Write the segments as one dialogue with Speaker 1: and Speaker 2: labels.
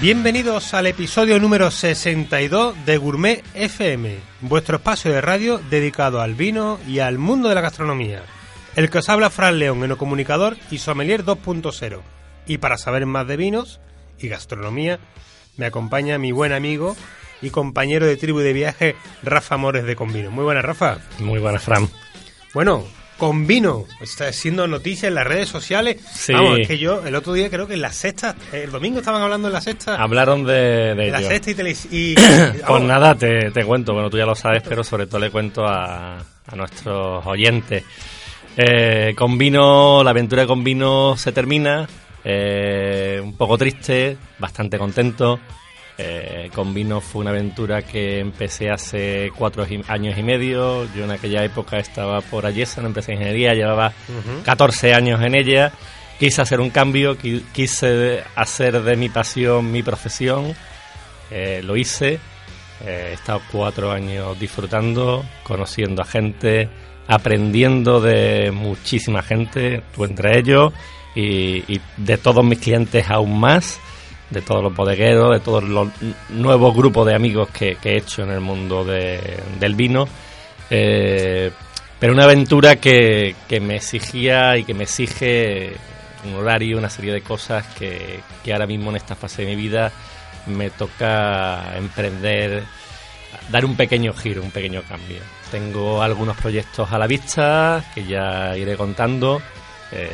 Speaker 1: Bienvenidos al episodio número 62 de Gourmet FM, vuestro espacio de radio dedicado al vino y al mundo de la gastronomía. El que os habla Fran León, enocomunicador y sommelier 2.0. Y para saber más de vinos y gastronomía, me acompaña mi buen amigo y compañero de tribu de viaje, Rafa Mores de Convino. Muy buenas, Rafa.
Speaker 2: Muy buenas, Fran.
Speaker 1: Bueno, con vino. Está siendo noticia en las redes sociales.
Speaker 2: Sí.
Speaker 1: Vamos, es que yo el otro día creo que en la sexta, el domingo estaban hablando en la sexta.
Speaker 2: Hablaron de, de
Speaker 1: la
Speaker 2: ello.
Speaker 1: sexta y, y
Speaker 2: Pues nada, te, te cuento, bueno, tú ya lo sabes, pero sobre todo le cuento a, a nuestros oyentes. Eh, con vino, la aventura con vino se termina, eh, un poco triste, bastante contento. Eh, con vino fue una aventura que empecé hace cuatro y- años y medio. Yo en aquella época estaba por Ayesa, empresa de ingeniería, llevaba 14 años en ella. Quise hacer un cambio, qui- quise hacer de mi pasión mi profesión. Eh, lo hice. Eh, he estado cuatro años disfrutando, conociendo a gente, aprendiendo de muchísima gente, tú entre ellos, y, y de todos mis clientes aún más, de todos los bodegueros, de todos los nuevos grupos de amigos que, que he hecho en el mundo de- del vino. Eh, pero una aventura que, que me exigía y que me exige un horario, una serie de cosas que, que ahora mismo en esta fase de mi vida me toca emprender, dar un pequeño giro, un pequeño cambio. Tengo algunos proyectos a la vista que ya iré contando. Eh,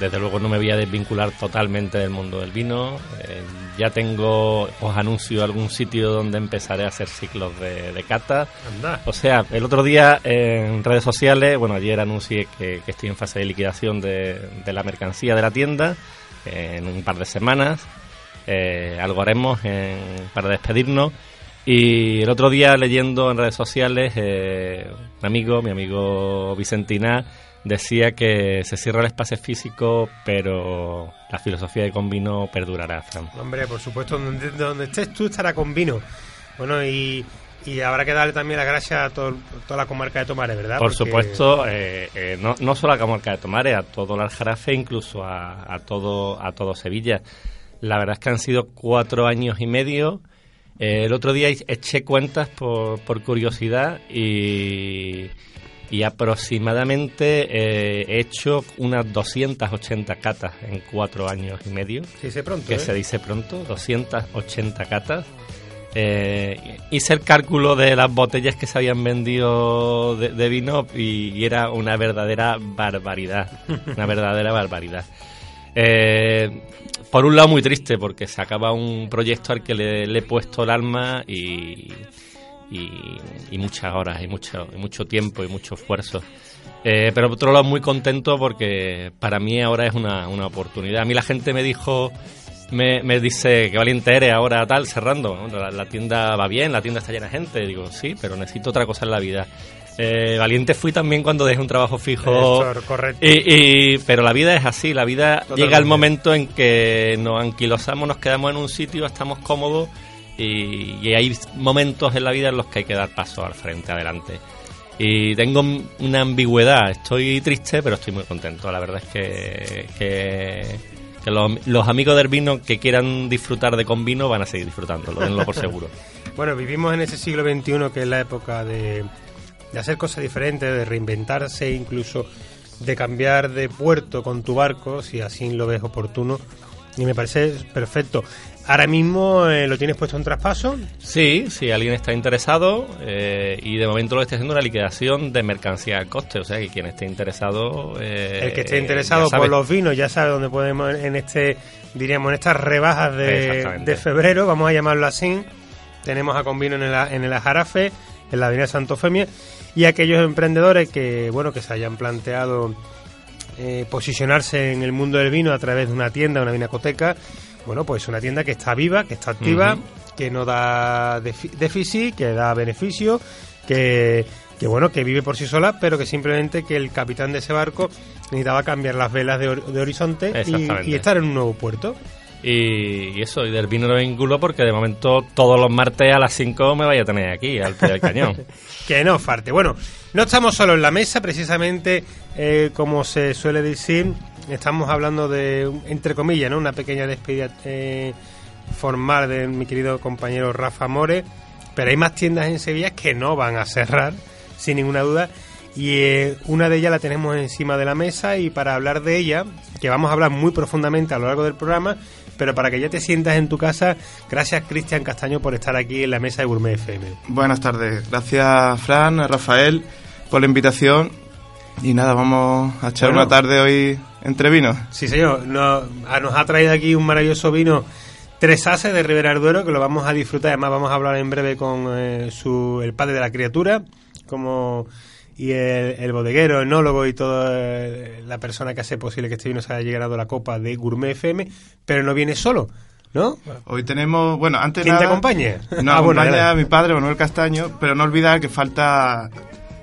Speaker 2: desde luego no me voy a desvincular totalmente del mundo del vino. Eh, ya tengo, os anuncio algún sitio donde empezaré a hacer ciclos de, de cata.
Speaker 1: anda.
Speaker 2: O sea, el otro día en redes sociales, bueno, ayer anuncié que, que estoy en fase de liquidación de, de la mercancía de la tienda eh, en un par de semanas. Eh, algo haremos en- para despedirnos. Y el otro día leyendo en redes sociales, eh, un amigo, mi amigo Vicentina, decía que se cierra el espacio físico, pero la filosofía de Convino perdurará, Fran.
Speaker 1: Hombre, por supuesto, donde, donde estés tú estará con vino. Bueno, y, y habrá que darle también las gracias a todo- toda la comarca de Tomares, ¿verdad?
Speaker 2: Por
Speaker 1: Porque-
Speaker 2: supuesto, eh, eh, no, no solo a Camarca de Tomares, a todo el Aljarafe, incluso a, a todo a todo Sevilla. La verdad es que han sido cuatro años y medio. Eh, el otro día eché cuentas por, por curiosidad y, y aproximadamente eh, he hecho unas 280 catas en cuatro años y medio
Speaker 1: Se dice pronto,
Speaker 2: que
Speaker 1: ¿eh?
Speaker 2: se dice pronto, 280 catas. Eh, hice el cálculo de las botellas que se habían vendido de, de vino y, y era una verdadera barbaridad, una verdadera barbaridad. Eh, por un lado muy triste porque se acaba un proyecto al que le, le he puesto el alma y, y, y muchas horas y mucho, y mucho tiempo y mucho esfuerzo. Eh, pero por otro lado muy contento porque para mí ahora es una, una oportunidad. A mí la gente me dijo, me, me dice que valiente eres ahora tal, cerrando. La, la tienda va bien, la tienda está llena de gente. Digo, sí, pero necesito otra cosa en la vida. Eh, valiente fui también cuando dejé un trabajo fijo.
Speaker 1: Eso, correcto.
Speaker 2: Y, y- pero la vida es así, la vida
Speaker 1: Totalmente.
Speaker 2: llega el momento en que nos anquilosamos, nos quedamos en un sitio, estamos cómodos y, hay momentos en la vida en los que hay que dar paso al frente, adelante. Y tengo una ambigüedad, estoy triste, pero estoy muy contento. La verdad es que, que, los, amigos del vino que quieran disfrutar de con vino van a seguir disfrutándolo, denlo por seguro.
Speaker 1: bueno, vivimos en ese siglo XXI que es la época de, de hacer cosas diferentes, de reinventarse, incluso de cambiar de puerto con tu barco, si así lo ves oportuno. Y me parece perfecto. Ahora mismo eh, lo tienes puesto en traspaso.
Speaker 2: Sí, si alguien está interesado eh, y de momento lo estoy haciendo una liquidación de mercancía al coste, o sea que quien esté interesado.
Speaker 1: Eh, el que esté interesado por los vinos ya sabe dónde podemos en este, diríamos, en estas rebajas de, febrero, vamos a llamarlo así. Tenemos a Convino en el, en el Ajarafe, en la Avenida Santo Femia, y aquellos emprendedores que, bueno, que se hayan planteado posicionarse en el mundo del vino a través de una tienda, una vinacoteca bueno, pues una tienda que está viva, que está activa, que no da déficit, que da beneficio, que, que bueno, que vive por sí sola, pero que simplemente que el capitán de ese barco necesitaba cambiar las velas de, horizonte y, estar en un nuevo puerto.
Speaker 2: Y, eso, y del vino no vinculo porque de momento todos los martes a las 5 me vaya a tener aquí, al pie del cañón.
Speaker 1: que no farte. Bueno, no estamos solo en la mesa, precisamente eh, como se suele decir, estamos hablando de, entre comillas, ¿no? una pequeña despedida eh, formal de mi querido compañero Rafa More, pero hay más tiendas en Sevilla que no van a cerrar, sin ninguna duda, y eh, una de ellas la tenemos encima de la mesa y para hablar de ella, que vamos a hablar muy profundamente a lo largo del programa, pero para que ya te sientas en tu casa, gracias Cristian Castaño por estar aquí en la mesa de Gourmet FM.
Speaker 3: Buenas tardes, gracias Fran, Rafael por la invitación y nada, vamos a echar una tarde hoy entre vinos.
Speaker 1: Sí, señor. Nos, nos ha traído aquí un maravilloso vino Tres Ases de Ribera Duero que lo vamos a disfrutar. Además, vamos a hablar en breve con eh, su, el padre de la criatura como y el, bodeguero, el enólogo y toda eh, la persona que hace posible que este vino se haya llegado a la copa de Gourmet FM, pero no viene solo. ¿No?
Speaker 3: Hoy tenemos, bueno, antes
Speaker 1: ¿Quién te acompaña?
Speaker 3: No, ah, acompaña mi padre Manuel Castaño, pero no olvidar que falta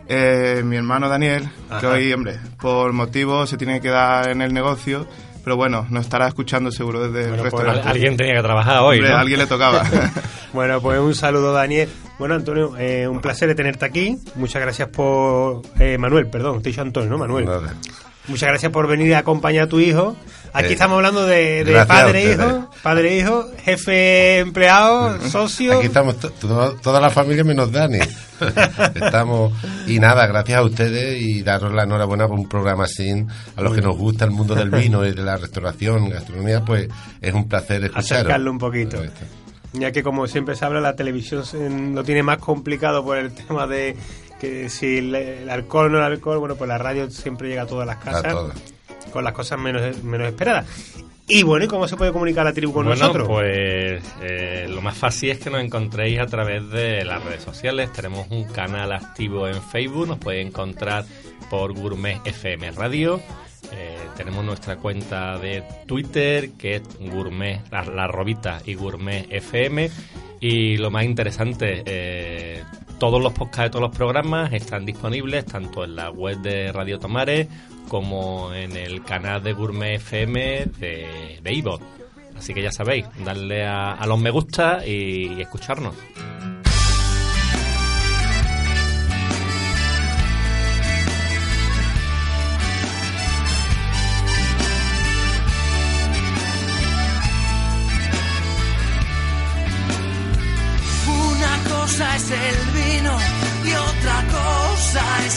Speaker 3: eh, mi hermano Daniel, que hoy, hombre, por motivos se tiene que quedar en el negocio, pero bueno, nos estará escuchando seguro desde el resto
Speaker 2: pues, Alguien tenía que trabajar hoy, ¿no?
Speaker 3: alguien le tocaba.
Speaker 1: bueno, pues un saludo, Daniel. Bueno, Antonio, eh, un placer de tenerte aquí. Muchas gracias por... Eh, Manuel, perdón, te he dicho Antonio, ¿no? Manuel. Muchas gracias por venir a acompañar a tu hijo. Aquí eh, estamos hablando de, padre e hijo, padre e hijo, jefe empleado, socio.
Speaker 4: Aquí estamos toda la familia menos Dani. estamos y nada, gracias a ustedes y daros la enhorabuena por un programa así a los que nos gusta el mundo del vino y de la restauración, gastronomía, pues es un placer escucharlo.
Speaker 1: Acercarlo un poquito. Ya que como siempre se habla, la televisión lo tiene más complicado por el tema de que si el, alcohol o no el alcohol, bueno, pues la radio siempre llega a todas las casas. Con las cosas menos, menos esperadas. Y bueno, ¿y cómo se puede comunicar la tribu con nosotros?
Speaker 2: Pues eh, lo más fácil es que nos encontréis a través de las redes sociales. Tenemos un canal activo en Facebook, nos podéis encontrar por Gourmet FM Radio. Eh, tenemos nuestra cuenta de Twitter que es Gourmet, la, la Robita y Gourmet FM. Y lo más interesante, eh, todos los podcasts de todos los programas están disponibles tanto en la web de Radio Tomares como en el canal de Gourmet FM de, de Así que ya sabéis, darle a, los me gusta y escucharnos.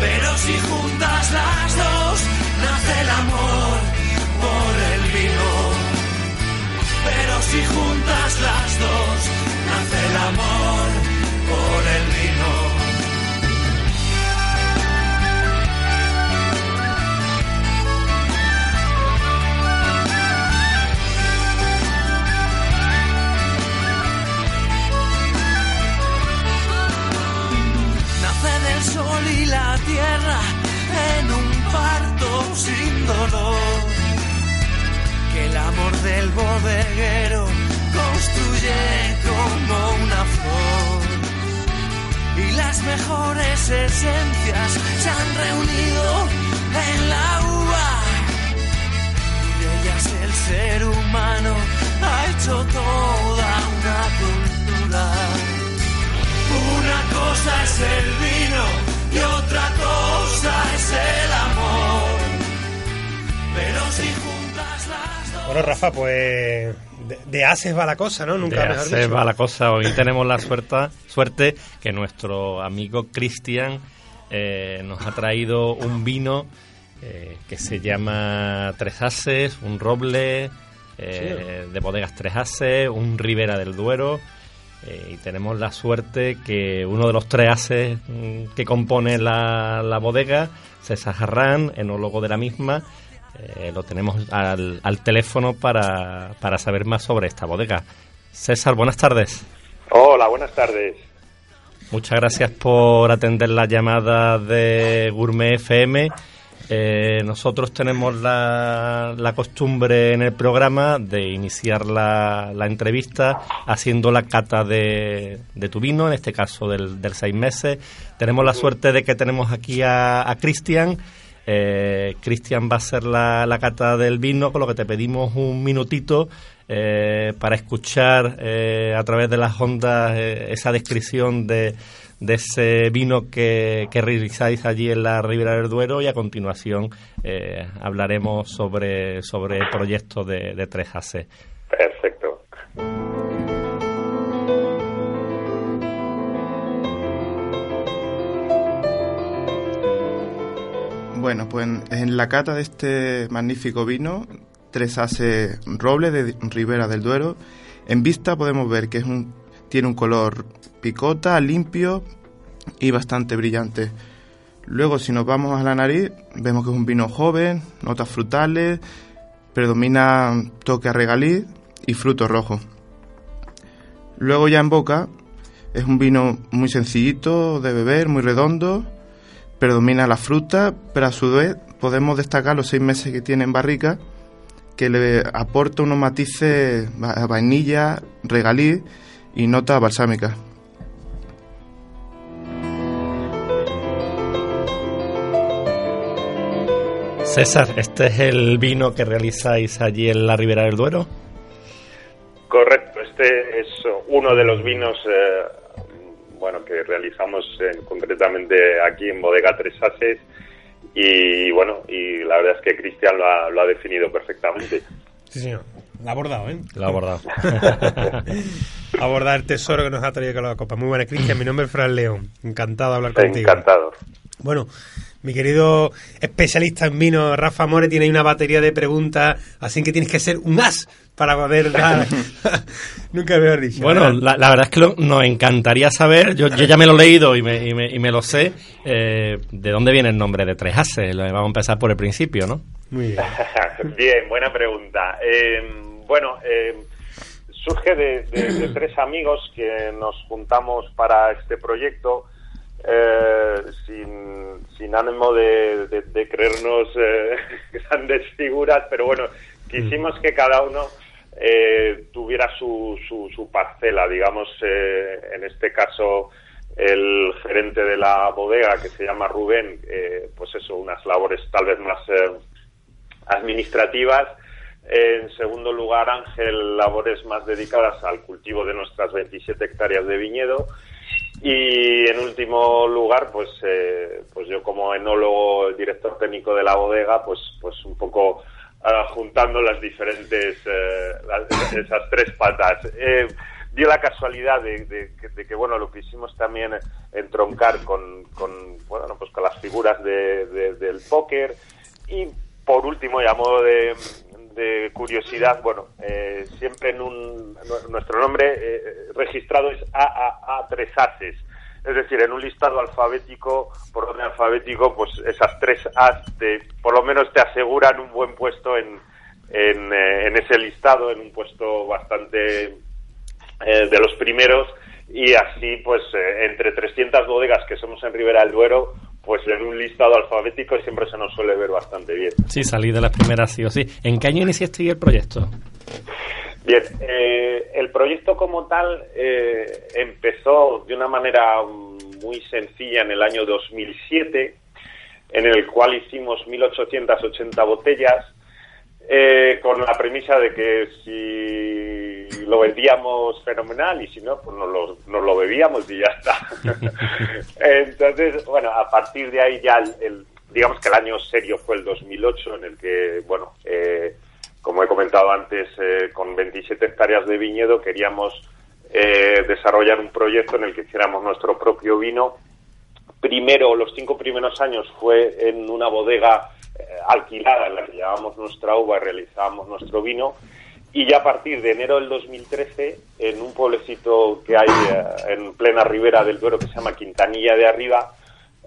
Speaker 5: Pero si juntas las dos, nace el amor por el vino. Pero si juntas las dos, nace el amor por el vino. Tierra en un parto sin dolor. Que el amor del bodeguero construye como una flor. Y las mejores esencias se han reunido en la uva. Y de ellas el ser humano ha hecho toda una cultura. Una cosa es el vino y otra cosa es el amor. Pero si juntas las dos.
Speaker 1: Bueno, Rafa, pues de, de ases va la cosa, ¿no? Nunca
Speaker 2: De
Speaker 1: mejor
Speaker 2: hacer
Speaker 1: dicho.
Speaker 2: va la cosa. Hoy tenemos la suerte, suerte que nuestro amigo Cristian eh, nos ha traído un vino eh, que se llama Tres Ases, un roble eh, de bodegas Tres Ases, un Ribera del Duero. Eh, y tenemos la suerte que uno de los tres ases mm, que compone la, la bodega, César Jarrán, enólogo de la misma, eh, lo tenemos al, al teléfono para, para saber más sobre esta bodega. César, buenas tardes.
Speaker 6: Hola, buenas tardes.
Speaker 2: Muchas gracias por atender la llamada de Gourmet FM. Eh, nosotros tenemos la, la costumbre en el programa de iniciar la, entrevista haciendo la cata de, de tu vino, en este caso del, del seis meses. Tenemos la suerte de que tenemos aquí a, a Cristian. Eh, Cristian va a hacer la, cata del vino, con lo que te pedimos un minutito eh, para escuchar eh, a través de las ondas esa descripción de, de ese vino que, que realizáis allí en la Ribera del Duero y a continuación eh, hablaremos sobre, sobre el proyecto de, de 3AC.
Speaker 6: Perfecto.
Speaker 3: Bueno, pues en, en la cata de este magnífico vino, tres ases roble de Ribera del Duero, en vista podemos ver que es un, tiene un color picota, limpio y bastante brillante. Luego, si nos vamos a la nariz, vemos que es un vino joven, notas frutales, predomina toque a regaliz y fruto rojo. Luego ya en boca, es un vino muy sencillito de beber, muy redondo, predomina la fruta, pero a su vez podemos destacar los seis meses que tiene en barrica, que le aporta unos matices a vainilla, regaliz y notas balsámicas.
Speaker 2: César, ¿este es el vino que realizáis allí en la Ribera del Duero?
Speaker 6: Correcto, este es uno de los vinos eh, bueno que realizamos eh, concretamente aquí en Bodega Tres Ases y bueno, y la verdad es que Cristian lo ha, lo ha definido perfectamente.
Speaker 1: Sí, señor. La ha abordado, ¿eh?
Speaker 2: Lo ha abordado.
Speaker 1: Abordar el tesoro que nos ha traído con la copa. Muy buena, Cristian. Mi nombre es Fran León. Encantado de hablar contigo.
Speaker 6: Encantado.
Speaker 1: Bueno, mi querido especialista en vino, Rafa More, tiene ahí una batería de preguntas, así que tienes que ser un as para poder dar. Nunca mejor dicho.
Speaker 2: Bueno, la, la verdad es que lo- nos encantaría saber, yo, yo ya me lo he leído y me, y me, y me lo sé, eh, de dónde viene el nombre de Tres Ases. Lo- Vamos a empezar por el principio, ¿no?
Speaker 1: Muy bien.
Speaker 6: Bien, buena pregunta. Eh, bueno, eh, surge de, de- de tres amigos que nos juntamos para este proyecto eh, sin, sin ánimo de, de- de creernos eh, grandes figuras, pero bueno, quisimos que cada uno eh, tuviera su, su, su parcela, digamos, en este caso el gerente de la bodega que se llama Rubén, pues eso, unas labores tal vez más administrativas. En segundo lugar, Ángel, labores más dedicadas al cultivo de nuestras 27 hectáreas de viñedo. Y en último lugar, pues, eh, pues yo como enólogo, director técnico de la bodega, pues, pues un poco ah, juntando las diferentes, eh, esas tres patas. Eh, dio la casualidad de, de que- de que, bueno, lo quisimos también entroncar con, con, bueno, pues con las figuras de- del póker. Y por último, y a modo de, de curiosidad, bueno, eh, siempre en un, nu- nuestro nombre eh, registrado es AAA Tres Ases. Es decir, en un listado alfabético, por orden alfabético, pues esas tres As te, por lo menos te aseguran un buen puesto en, en, eh, en ese listado, en un puesto bastante eh, de los primeros y así pues eh, entre 300 bodegas que somos en Ribera del Duero pues en un listado alfabético siempre se nos suele ver bastante bien.
Speaker 2: Sí, salí de las primeras sí o sí. ¿En qué año iniciaste el proyecto?
Speaker 6: Bien, eh, el proyecto como tal eh, empezó de una manera muy sencilla en el año 2007, en el cual hicimos 1.880 botellas, eh, con la premisa de que si lo vendíamos fenomenal y si no, pues nos lo, nos lo bebíamos y ya está. Entonces, bueno, a partir de ahí ya, el, digamos que el año serio fue el 2008, en el que, bueno, eh, como he comentado antes, eh, con 27 hectáreas de viñedo queríamos eh, desarrollar un proyecto en el que hiciéramos nuestro propio vino. Primero, los cinco primeros años fue en una bodega alquilada en la que llevábamos nuestra uva y realizábamos nuestro vino. Y ya a partir de enero del 2013, en un pueblecito que hay en plena ribera del Duero que se llama Quintanilla de Arriba,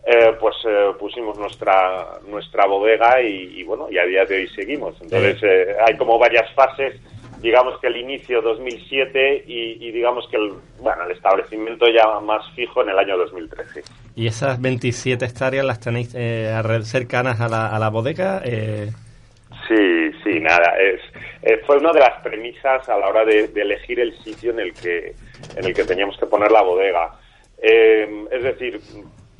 Speaker 6: eh, pues eh, pusimos nuestra nuestra bodega y, y, bueno y a día de hoy seguimos entonces eh, hay como varias fases digamos que el inicio 2007 y, y, digamos que el bueno el establecimiento ya más fijo en el año 2013
Speaker 2: y esas 27 hectáreas las tenéis eh, cercanas a la, a la bodega
Speaker 6: sí sí nada es fue una de las premisas a la hora de, de, elegir el sitio en el que en el que teníamos que poner la bodega. Es decir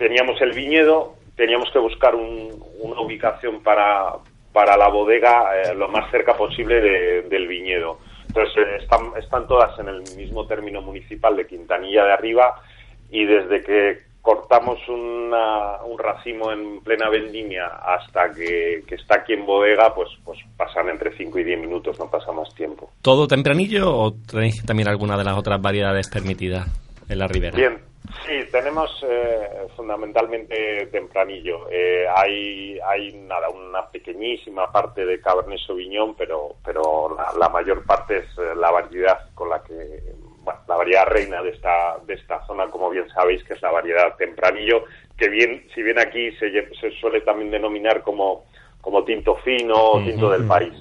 Speaker 6: teníamos el viñedo, teníamos que buscar un, una ubicación para, para la bodega eh, lo más cerca posible de, del viñedo. Entonces eh, están, están todas en el mismo término municipal de Quintanilla de Arriba y desde que cortamos una, un racimo en plena vendimia hasta que, que, está aquí en bodega, pues, pues pasan entre 5 y 10 minutos, no pasa más tiempo.
Speaker 2: ¿Todo tempranillo o tenéis también alguna de las otras variedades permitidas en la ribera?
Speaker 6: Bien, Sí, tenemos eh, fundamentalmente tempranillo. Eh, hay, hay nada, una pequeñísima parte de Cabernet Sauvignon, pero, pero la, la mayor parte es eh, la variedad con la que, bueno, la variedad reina de esta, de esta zona, como bien sabéis, que es la variedad tempranillo, que bien, si bien aquí se, se suele también denominar como, como tinto fino o tinto del país.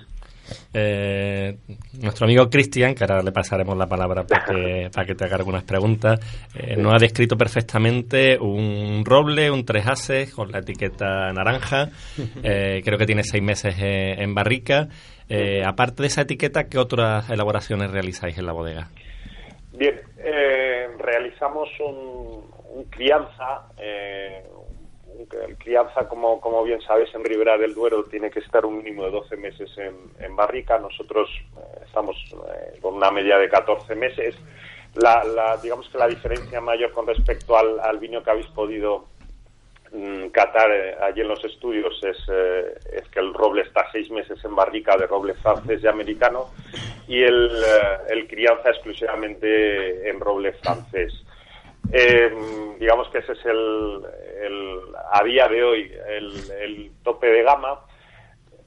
Speaker 2: Eh, nuestro amigo Cristian, que ahora le pasaremos la palabra para que, para que te haga algunas preguntas, eh, nos ha descrito perfectamente un roble, un tres ases con la etiqueta naranja. Eh, creo que tiene seis meses en barrica. Eh, aparte de esa etiqueta, ¿qué otras elaboraciones realizáis en la bodega?
Speaker 6: Bien, realizamos un, un crianza, el crianza, como, como bien sabes, en Ribera del Duero tiene que estar un mínimo de 12 meses en, barrica. Nosotros eh, estamos eh, con una media de 14 meses. La, la, digamos que la diferencia mayor con respecto al, al vino que habéis podido mm, catar eh, allí en los estudios es, eh, es, que el roble está seis meses en barrica de roble francés y americano y el, crianza exclusivamente en roble francés. Digamos que ese es el, el, a día de hoy el, el tope de gama.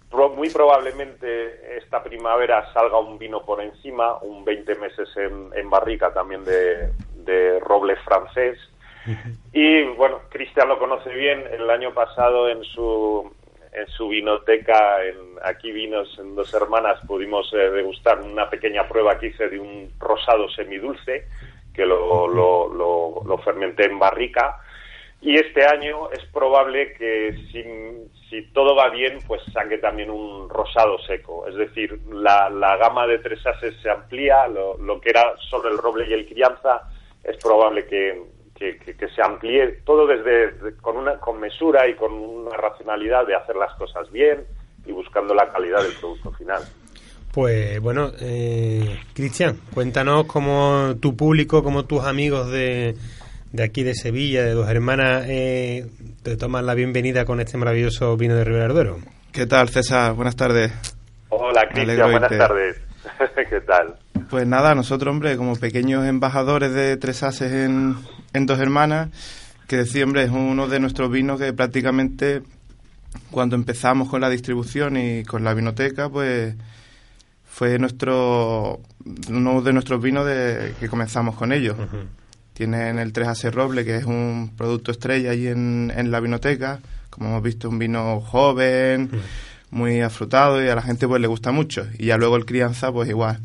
Speaker 6: Pro, muy probablemente esta primavera salga un vino por encima, un 20 meses en, en barrica también de, de, roble francés. Y bueno, Cristian lo conoce bien. El año pasado en su en su vinoteca, en aquí vinos en dos hermanas, pudimos eh, degustar una pequeña prueba que hice de un rosado semidulce que lo, lo, lo, lo, fermenté en barrica. Y este año es probable que si, todo va bien, pues saque también un rosado seco. Es decir, la, la gama de tres ases se amplía, lo, lo, que era sobre el roble y el crianza es probable que, que, que, se amplíe todo desde con una con mesura y con una racionalidad de hacer las cosas bien y buscando la calidad del producto final.
Speaker 1: Pues bueno, eh, Cristian, cuéntanos cómo tu público, como tus amigos de, de, aquí de Sevilla, de dos hermanas, eh, te toman la bienvenida con este maravilloso vino de Ribera Duero.
Speaker 3: ¿Qué tal, César? Buenas tardes.
Speaker 6: Hola, Cristian, buenas tardes. ¿Qué tal?
Speaker 3: Pues nada, nosotros, hombre, como pequeños embajadores de Tres Ases en, en Dos Hermanas, que decir, hombre, es uno de nuestros vinos que prácticamente cuando empezamos con la distribución y con la vinoteca, pues fue nuestro uno de nuestros vinos de, que comenzamos con ellos. Uh -huh. Tienen el 3AC Roble, que es un producto estrella allí en, en, la vinoteca. Como hemos visto, un vino joven, -huh. muy afrutado y a la gente pues le gusta mucho. Y ya luego el crianza, pues igual,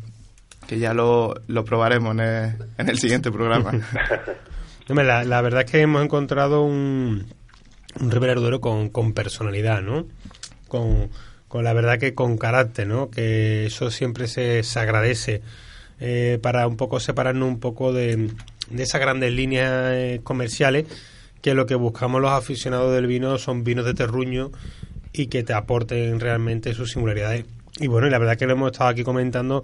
Speaker 3: que ya lo, lo probaremos en el, en el, siguiente programa.
Speaker 1: la, la, verdad es que hemos encontrado un, un Duero con, con personalidad, ¿no? Con, con la verdad que con carácter, ¿no? Que eso siempre se, se agradece eh, para un poco separarnos un poco de, de esas grandes líneas eh, comerciales que lo que buscamos los aficionados del vino son vinos de terruño y que te aporten realmente sus singularidades. Y bueno, y la verdad que lo hemos estado aquí comentando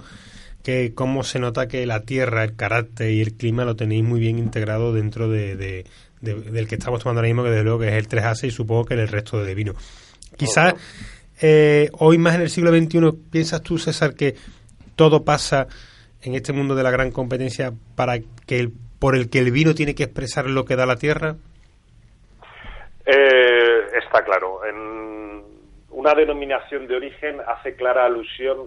Speaker 1: que cómo se nota que la tierra, el carácter y el clima lo tenéis muy bien integrado dentro de, de- de- del que estamos tomando ahora mismo, que desde luego que es el 3A y supongo que en el resto de vino. Quizás eh, hoy más en el siglo XXI, ¿piensas tú, César, que todo pasa en este mundo de la gran competencia para que el, por el que el vino tiene que expresar lo que da la tierra?
Speaker 6: Eh, está claro. En una denominación de origen hace clara alusión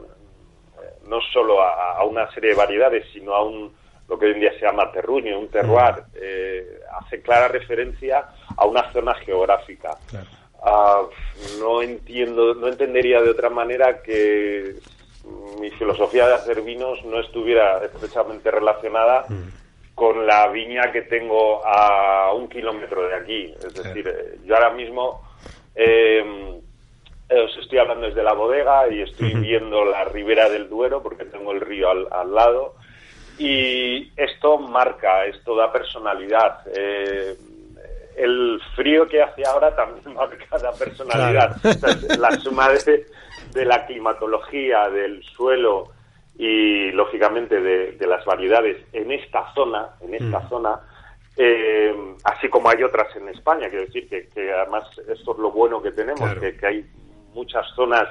Speaker 6: eh, no solo a, a una serie de variedades, sino a un lo que hoy en día se llama terruño, un terroir. Eh, hace clara referencia a una zona geográfica. Ah, no entiendo, no entendería de otra manera que mi filosofía de hacer vinos no estuviera estrechamente relacionada con la viña que tengo a un kilómetro de aquí. Es decir, eh, yo ahora mismo eh, eh, os estoy hablando desde la bodega y estoy viendo la ribera del Duero porque tengo el río al, al lado y esto marca, esto da personalidad. Eh, el frío que hace ahora también marca la personalidad.
Speaker 1: Claro.
Speaker 6: O sea, la suma de, de la climatología, del suelo y, lógicamente, de, de las variedades en esta zona, en esta
Speaker 1: Mm.
Speaker 6: zona, eh, así como hay otras en España, quiero decir que, que además esto es lo bueno que tenemos,
Speaker 1: Claro.
Speaker 6: que, que hay muchas zonas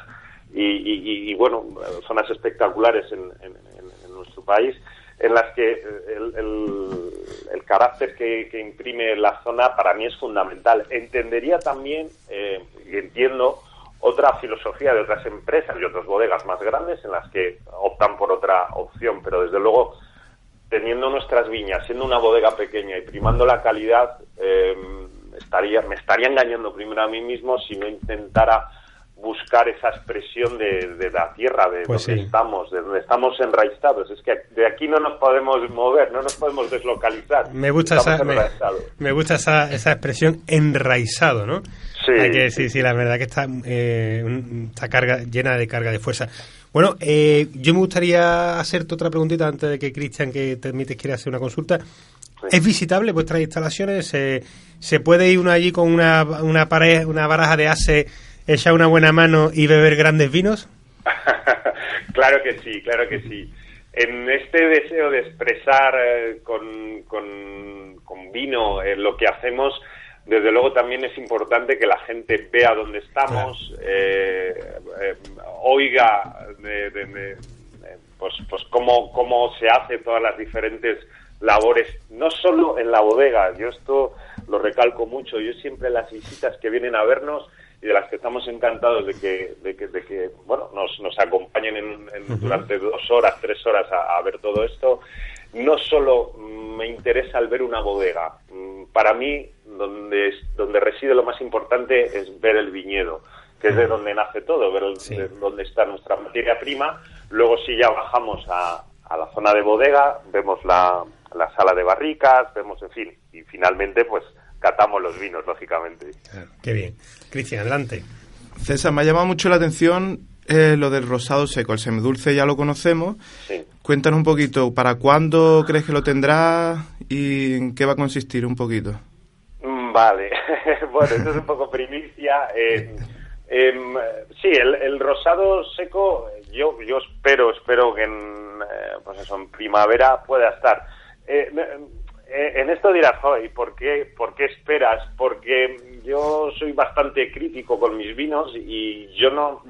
Speaker 6: y, y- y- bueno, zonas espectaculares en, en- en- nuestro país en las que el, el- el carácter que, que imprime la zona para mí es fundamental. Entendería también, eh, y entiendo, otra filosofía de otras empresas y otras bodegas más grandes en las que optan por otra opción, pero desde luego teniendo nuestras viñas, siendo una bodega pequeña y primando la calidad, eh, estaría, me estaría engañando primero a mí mismo si no intentara buscar esa expresión de, de la tierra, de
Speaker 1: Pues
Speaker 6: donde
Speaker 1: sí.
Speaker 6: estamos, de donde estamos enraizados. Es que de aquí no nos podemos mover, no nos podemos deslocalizar.
Speaker 1: Me gusta esa, me gusta esa, esa expresión enraizado, ¿no?
Speaker 6: Sí,
Speaker 1: que, sí,
Speaker 6: sí.
Speaker 1: la verdad que está, eh, está carga, llena de carga de fuerza. Bueno, eh, yo me gustaría hacerte otra preguntita antes de que Cristian, que te admites, quiera hacer una consulta. ¿Es visitable vuestras instalaciones? ¿Se, se puede ir uno allí con una, una, pared, una baraja de ace, echar una buena mano y beber grandes vinos?
Speaker 6: claro que sí, claro que sí. En este deseo de expresar eh, con, con- con vino eh, lo que hacemos, desde luego también es importante que la gente vea dónde estamos, eh, eh, oiga de, de- de- eh, pues, pues cómo, cómo se hace todas las diferentes labores, no solo en la bodega, yo esto lo recalco mucho, yo siempre las visitas que vienen a vernos y de las que estamos encantados de que, de que, de que bueno, nos, nos acompañen en- en- durante dos horas, tres horas a, a ver todo esto, no solo me interesa el ver una bodega, Mm, para mí donde, es- donde reside lo más importante es ver el viñedo, que es de donde nace todo, ver el- de dónde está nuestra materia prima, luego si ya bajamos a, a la zona de bodega, vemos la, la sala de barricas, vemos, en fin, y finalmente pues catamos los vinos, lógicamente.
Speaker 1: Qué bien. Cristian, adelante.
Speaker 3: César, me ha llamado mucho la atención eh, lo del rosado seco. El semidulce ya lo conocemos.
Speaker 6: Sí.
Speaker 3: Cuéntanos un poquito, ¿para cuándo crees que lo tendrá y en qué va a consistir un poquito?
Speaker 6: Mm, Vale, bueno, esto es un poco primicia. Eh, em, sí, el, el rosado seco, yo, yo espero, espero que en, eh, pues eso, en primavera pueda estar. Eh, eh, en esto dirás, "Joder, ¿y por qué, por qué esperas? Porque yo soy bastante crítico con mis vinos y yo no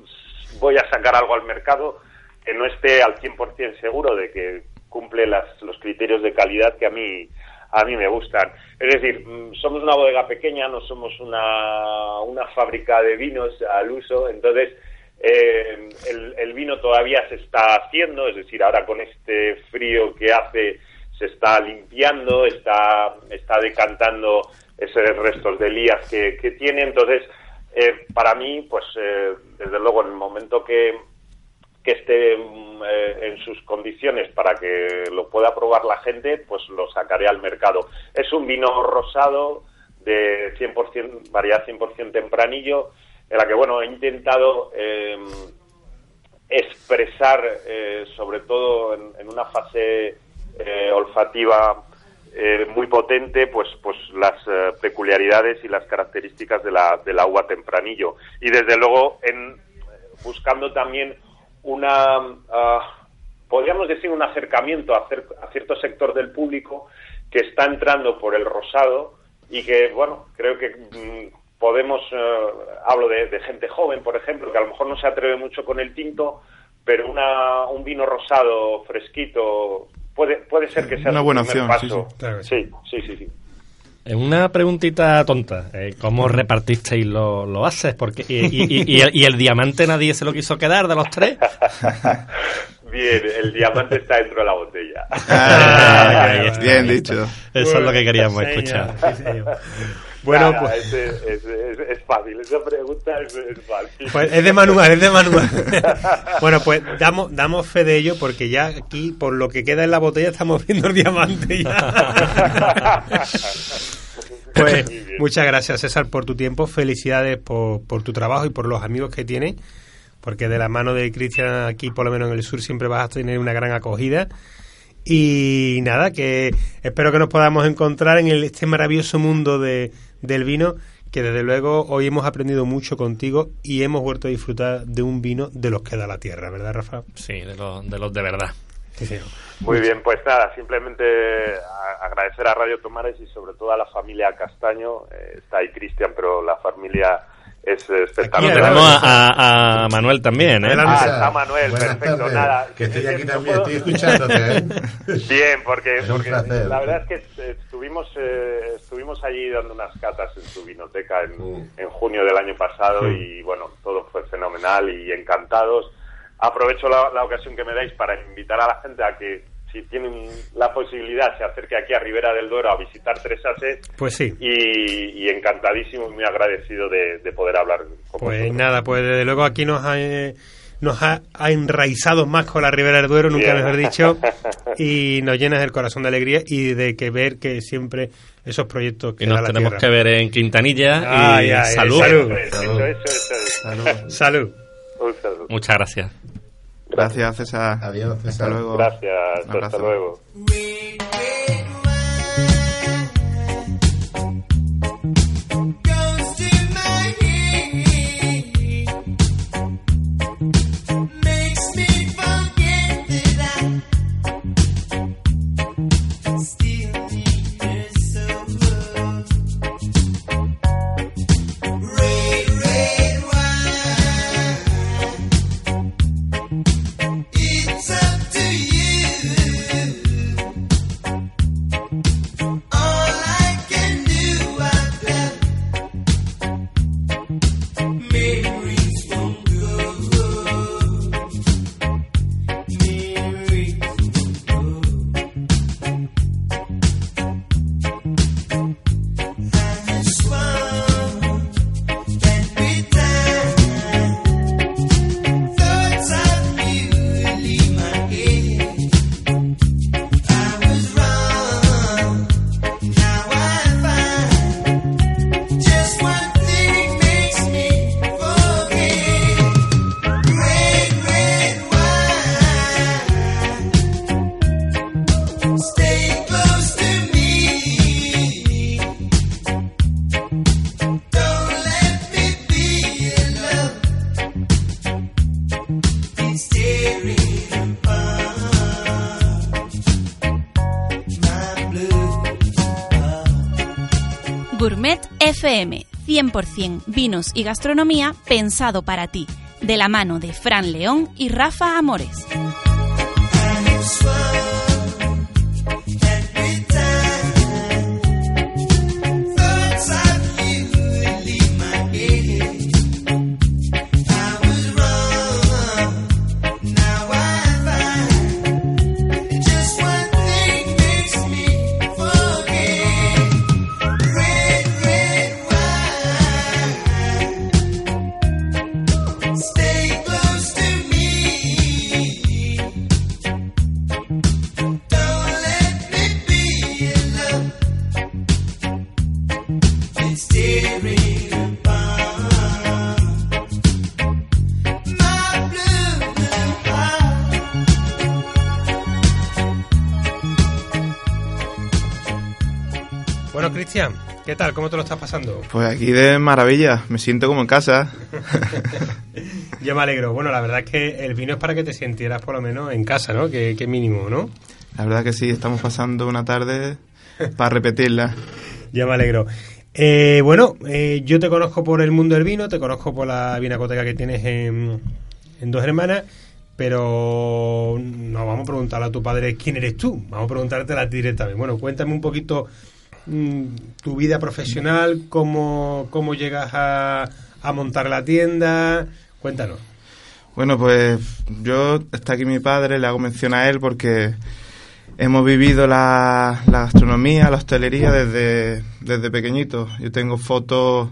Speaker 6: voy a sacar algo al mercado que no esté al 100% seguro de que cumple las, los criterios de calidad que a mí a mí me gustan. Es decir, mm, somos una bodega pequeña, no somos una, una fábrica de vinos al uso, entonces eh, el, el vino todavía se está haciendo, es decir, ahora con este frío que hace se está limpiando, está, está decantando esos restos de lías que, que tiene, entonces eh, para mí, pues eh, desde luego en el momento que, esté mm, eh, en sus condiciones para que lo pueda probar la gente, pues lo sacaré al mercado. Es un vino rosado de 100%, variedad 100% tempranillo, en la que, bueno, he intentado eh, expresar, eh, sobre todo en, una fase eh, muy potente, pues, pues las peculiaridades y las características de la, del agua tempranillo. Y desde luego, en, buscando también una, ah, podríamos decir, un acercamiento a, cierto sector del público que está entrando por el rosado y que, bueno, creo que mm, podemos, eh, hablo de, gente joven, por ejemplo, que a lo mejor no se atreve mucho con el tinto, pero una, un vino rosado fresquito puede, puede ser que sea
Speaker 3: una buena opción.
Speaker 6: Paso. Sí, sí, sí. sí,
Speaker 2: Una preguntita tonta. Eh, ¿Cómo repartisteis los lo haces? Porque, y, y, y, el, diamante nadie se lo quiso quedar de los tres?
Speaker 6: Bien, el diamante está dentro de la botella.
Speaker 3: Ah, bien dicho.
Speaker 2: Eso es lo que queríamos escuchar.
Speaker 6: Bueno, pues es, fácil, esa pregunta es, fácil.
Speaker 1: Pues es de manual, es de manual. bueno, pues damos, damos fe de ello porque ya aquí, por lo que queda en la botella, estamos viendo el diamante ya. pues muchas gracias, César, por tu tiempo. Felicidades por, por tu trabajo y por los amigos que tienes porque de la mano de Cristian aquí, por lo menos en el sur, siempre vas a tener una gran acogida. Y nada, que espero que nos podamos encontrar en este maravilloso mundo de, del vino, que desde luego hoy hemos aprendido mucho contigo y hemos vuelto a disfrutar de un vino de los que da la tierra, ¿verdad, Rafa?
Speaker 2: Sí, de, los de, los de verdad.
Speaker 6: Muy bien, pues nada, simplemente agradecer a Radio Tomares y sobre todo a la familia Castaño. Eh, está ahí Cristian, pero la familia es espectacular.
Speaker 2: Tenemos a, a, Manuel también, ¿eh?
Speaker 6: Ah, está Manuel, perfecto, nada.
Speaker 4: Que estoy aquí también, estoy escuchándote, ¿eh?
Speaker 6: Bien, porque, porque la verdad es que estuvimos, eh, estuvimos allí dando unas catas en su vinoteca en, mm. en junio del año pasado mm. y bueno, todo fue fenomenal y encantados. Aprovecho la, la ocasión que me dais para invitar a la gente a que si tienen la posibilidad, se acerque aquí a Ribera del Duero a visitar Tres Ases.
Speaker 1: Pues sí.
Speaker 6: Y, encantadísimo y muy agradecido de, poder hablar
Speaker 1: con Pues nada, pues desde luego aquí nos ha, nos ha, enraizado más con la Ribera del Duero, nunca mejor dicho, y nos llenas el corazón de alegría y de que ver que siempre esos proyectos que
Speaker 2: y nos tenemos que ver en Quintanilla y salud.
Speaker 1: Salud. salud.
Speaker 2: Muchas gracias.
Speaker 3: Gracias, César.
Speaker 4: Adiós, César.
Speaker 6: Hasta luego. Gracias, hasta luego.
Speaker 7: 100% vinos y gastronomía pensado para ti, de la mano de Fran León y Rafa Amores.
Speaker 1: Estás pasando?
Speaker 3: Pues aquí de maravilla, me siento como en casa.
Speaker 1: Yo me alegro. Bueno, la verdad es que el vino es para que te sintieras por lo menos en casa, ¿no? Que, que mínimo, ¿no?
Speaker 3: La verdad que sí, estamos pasando una tarde para repetirla.
Speaker 1: Ya me alegro. Eh, bueno, eh, yo te conozco por el mundo del vino, te conozco por la vinacoteca que tienes en, en Dos Hermanas, pero no vamos a preguntarle a tu padre quién eres tú, vamos a preguntártela directamente. Bueno, cuéntame un poquito tu vida profesional, cómo, cómo llegas a, a montar la tienda, cuéntanos.
Speaker 3: Bueno, pues yo, está aquí mi padre, le hago mención a él porque hemos vivido la, la gastronomía, la hostelería desde, desde pequeñitos. Yo tengo fotos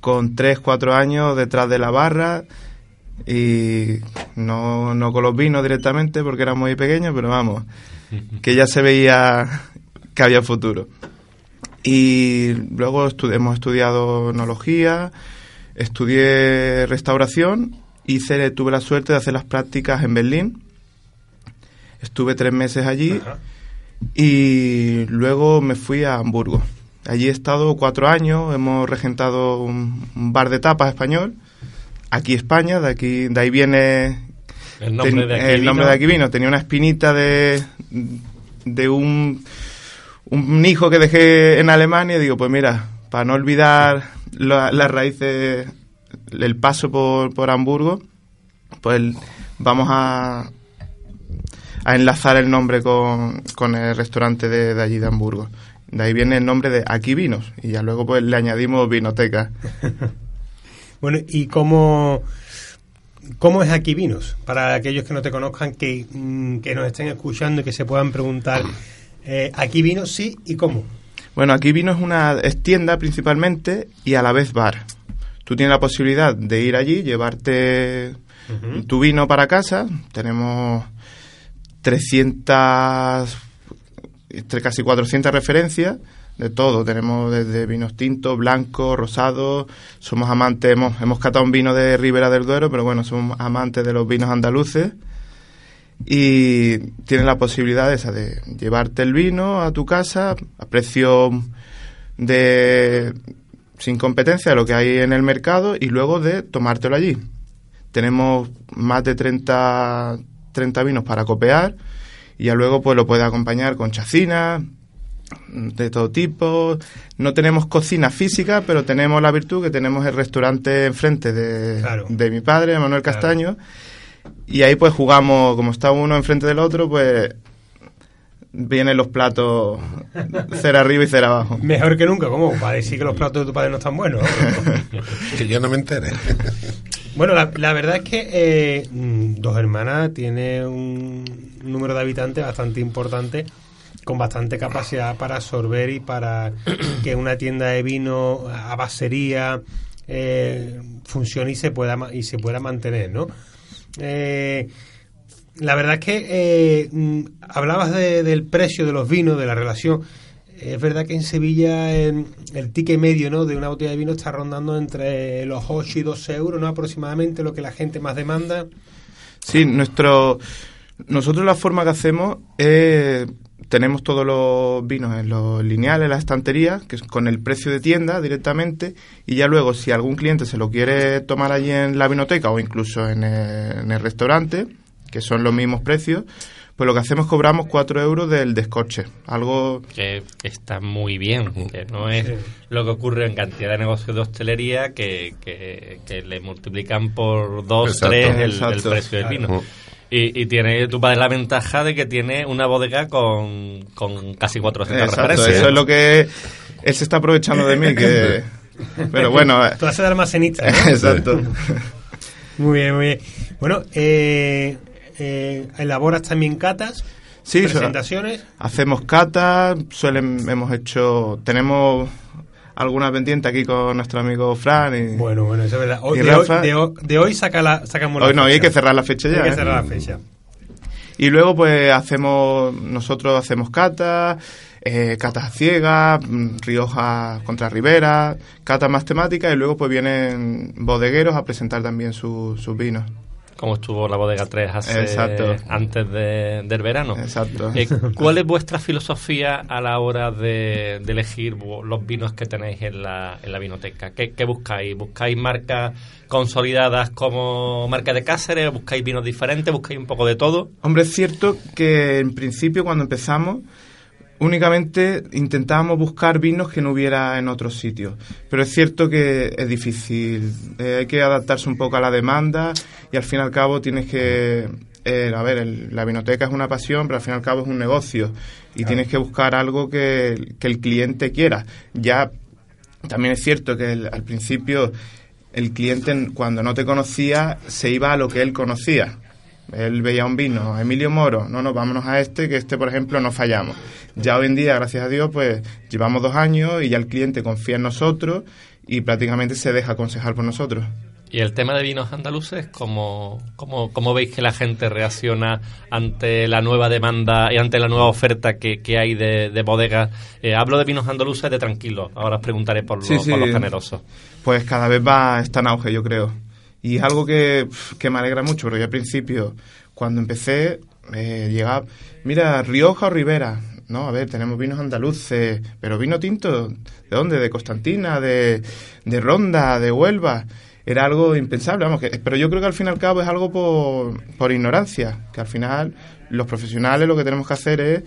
Speaker 3: con 3, 4 años detrás de la barra y no, no con los vinos directamente porque era muy pequeño, pero vamos, que ya se veía que había futuro. Y luego estu- hemos estudiado enología, estudié restauración, hice, tuve la suerte de hacer las prácticas en Berlín. Estuve tres meses allí
Speaker 1: Ajá.
Speaker 3: y luego me fui a Hamburgo. Allí he estado cuatro años, hemos regentado un, un bar de tapas español, aquí España, de aquí, de ahí viene
Speaker 2: El nombre
Speaker 3: ten-
Speaker 2: de aquí
Speaker 3: el nombre de aquí vino. Tenía una espinita de, de un, un hijo que dejé en Alemania digo, pues mira, para no olvidar la- las raíces, el paso por, por Hamburgo, pues vamos a, a enlazar el nombre con, con el restaurante de, de allí de Hamburgo. De ahí viene el nombre de Aquí Vinos y ya luego pues le añadimos Vinoteca.
Speaker 1: Bueno, ¿y cómo, cómo es aquí Vinos? Para aquellos que no te conozcan, que, mm, que nos estén escuchando y que se puedan preguntar, eh, ¿aquí Vinos sí y cómo?
Speaker 3: Bueno, aquí vino es una es tienda principalmente y a la vez bar. Tú tienes la posibilidad de ir allí, llevarte tu vino para casa. Tenemos 300, entre casi 400 referencias de todo. Tenemos desde vinos tintos, blancos, rosados. Somos amantes, hemos, hemos catado un vino de Ribera del Duero, pero bueno, somos amantes de los vinos andaluces y tienes la posibilidad esa de llevarte el vino a tu casa a precio de sin competencia de lo que hay en el mercado y luego de tomártelo allí. Tenemos más de 30, 30 vinos para copear y ya luego pues lo puedes acompañar con chacinas de todo tipo. No tenemos cocina física, pero tenemos la virtud que tenemos el restaurante enfrente de,
Speaker 1: Claro.
Speaker 3: de mi padre, Manuel
Speaker 1: Claro.
Speaker 3: Y ahí pues jugamos, como está uno enfrente del otro, pues vienen los platos cera arriba y cera abajo.
Speaker 1: Mejor que nunca, ¿cómo? Para decir que los platos de tu padre no están buenos.
Speaker 4: Que yo no me entere.
Speaker 1: bueno, la, la verdad es que eh, Dos Hermanas tiene un número de habitantes bastante importante, con bastante capacidad para absorber y para que una tienda de vino a basería eh, funcione y se pueda ma- y se pueda mantener, ¿no? Eh, la verdad es que eh, mm, hablabas de- del precio de los vinos, de la relación. Es verdad que en Sevilla el, el ticket medio ¿no? de una botella de vino está rondando entre los 8 y 12 euros, ¿no? aproximadamente lo que la gente más demanda.
Speaker 3: Sí, nuestro nosotros la forma que hacemos es tenemos todos los vinos en los lineales, en las estanterías, que es con el precio de tienda directamente, y ya luego si algún cliente se lo quiere tomar allí en la vinoteca o incluso en el, en el restaurante, que son los mismos precios, pues lo que hacemos es cobramos 4 euros del descorche, algo
Speaker 2: que está muy bien, que no es
Speaker 1: Sí.
Speaker 2: lo que ocurre en cantidad de negocios de hostelería que, que, que le multiplican por dos,
Speaker 4: Exacto.
Speaker 2: tres el, el
Speaker 3: Exacto.
Speaker 2: precio del
Speaker 1: Claro.
Speaker 2: Y, y tiene tu padre la ventaja de que tiene una bodega con, con casi 400
Speaker 3: Exacto,
Speaker 2: referencias.
Speaker 3: eso es lo que él se está aprovechando de mí, que pero bueno,
Speaker 1: Tú haces de almacenista. ¿no?
Speaker 3: exacto.
Speaker 1: muy bien, muy bien. Bueno, eh, eh, elaboras también catas,
Speaker 3: Sí,
Speaker 1: presentaciones.
Speaker 3: Hacemos cata, suelen, hemos hecho, tenemos algunas pendientes aquí con nuestro amigo Fran y
Speaker 1: Bueno, bueno, eso es verdad. Hoy-
Speaker 3: ¿Y
Speaker 1: de, hoy, de hoy- de hoy saca la, sacamos la
Speaker 3: hoy no, hoy hay que cerrar la fecha ya.
Speaker 1: Hay que
Speaker 3: ¿eh?
Speaker 1: cerrar la fecha.
Speaker 3: Y luego pues hacemos, nosotros hacemos cata, eh, catas ciegas, mm, Rioja contra Ribera, catas más temáticas y luego pues vienen bodegueros a presentar también su- sus vinos.
Speaker 2: Como estuvo la bodega 3 hace,
Speaker 3: Exacto.
Speaker 2: antes de- del verano.
Speaker 3: Exacto.
Speaker 2: Eh, ¿Cuál es vuestra filosofía a la hora de, de elegir los vinos que tenéis en la, en la vinoteca? ¿Qué, qué buscáis? ¿Buscáis marcas consolidadas como marca de Cáceres? ¿Buscáis vinos diferentes? ¿Buscáis un poco de todo?
Speaker 3: Hombre, es cierto que en principio cuando empezamos únicamente intentábamos buscar vinos que no hubiera en otros sitios. Pero es cierto que es difícil. Eh, hay que adaptarse un poco a la demanda y al fin y al cabo tienes que... eh, a ver, el- la vinoteca es una pasión, pero al fin y al cabo es un negocio. Y tienes que buscar algo que, que el cliente quiera. Ya también es cierto que el- al principio el cliente cuando no te conocía se iba a lo que él conocía. Él veía un vino, Emilio Moro, no, no, vámonos a este, que este, por ejemplo, no fallamos. Ya hoy en día, gracias a Dios, pues llevamos dos años y ya el cliente confía en nosotros y prácticamente se deja aconsejar por nosotros.
Speaker 2: Y el tema de vinos andaluces, ¿cómo, cómo, cómo veis que la gente reacciona ante la nueva demanda y ante la nueva oferta que, que hay de, de bodegas? Eh, hablo de vinos andaluces de tranquilo, ahora os preguntaré por,
Speaker 3: Sí,
Speaker 2: los-
Speaker 3: sí.
Speaker 2: por los generosos.
Speaker 3: Pues cada vez va, está en auge, yo creo. Y es algo que, que me alegra mucho, porque yo al principio, cuando empecé, eh, llegaba, mira, Rioja o Ribera. No, a ver, tenemos vinos andaluces, pero vino tinto, ¿de dónde? De Constantina, de, de Ronda, de Huelva. Era algo impensable, vamos, que, pero yo creo que al fin y al cabo es algo por, por ignorancia, que al final los profesionales lo que tenemos que hacer es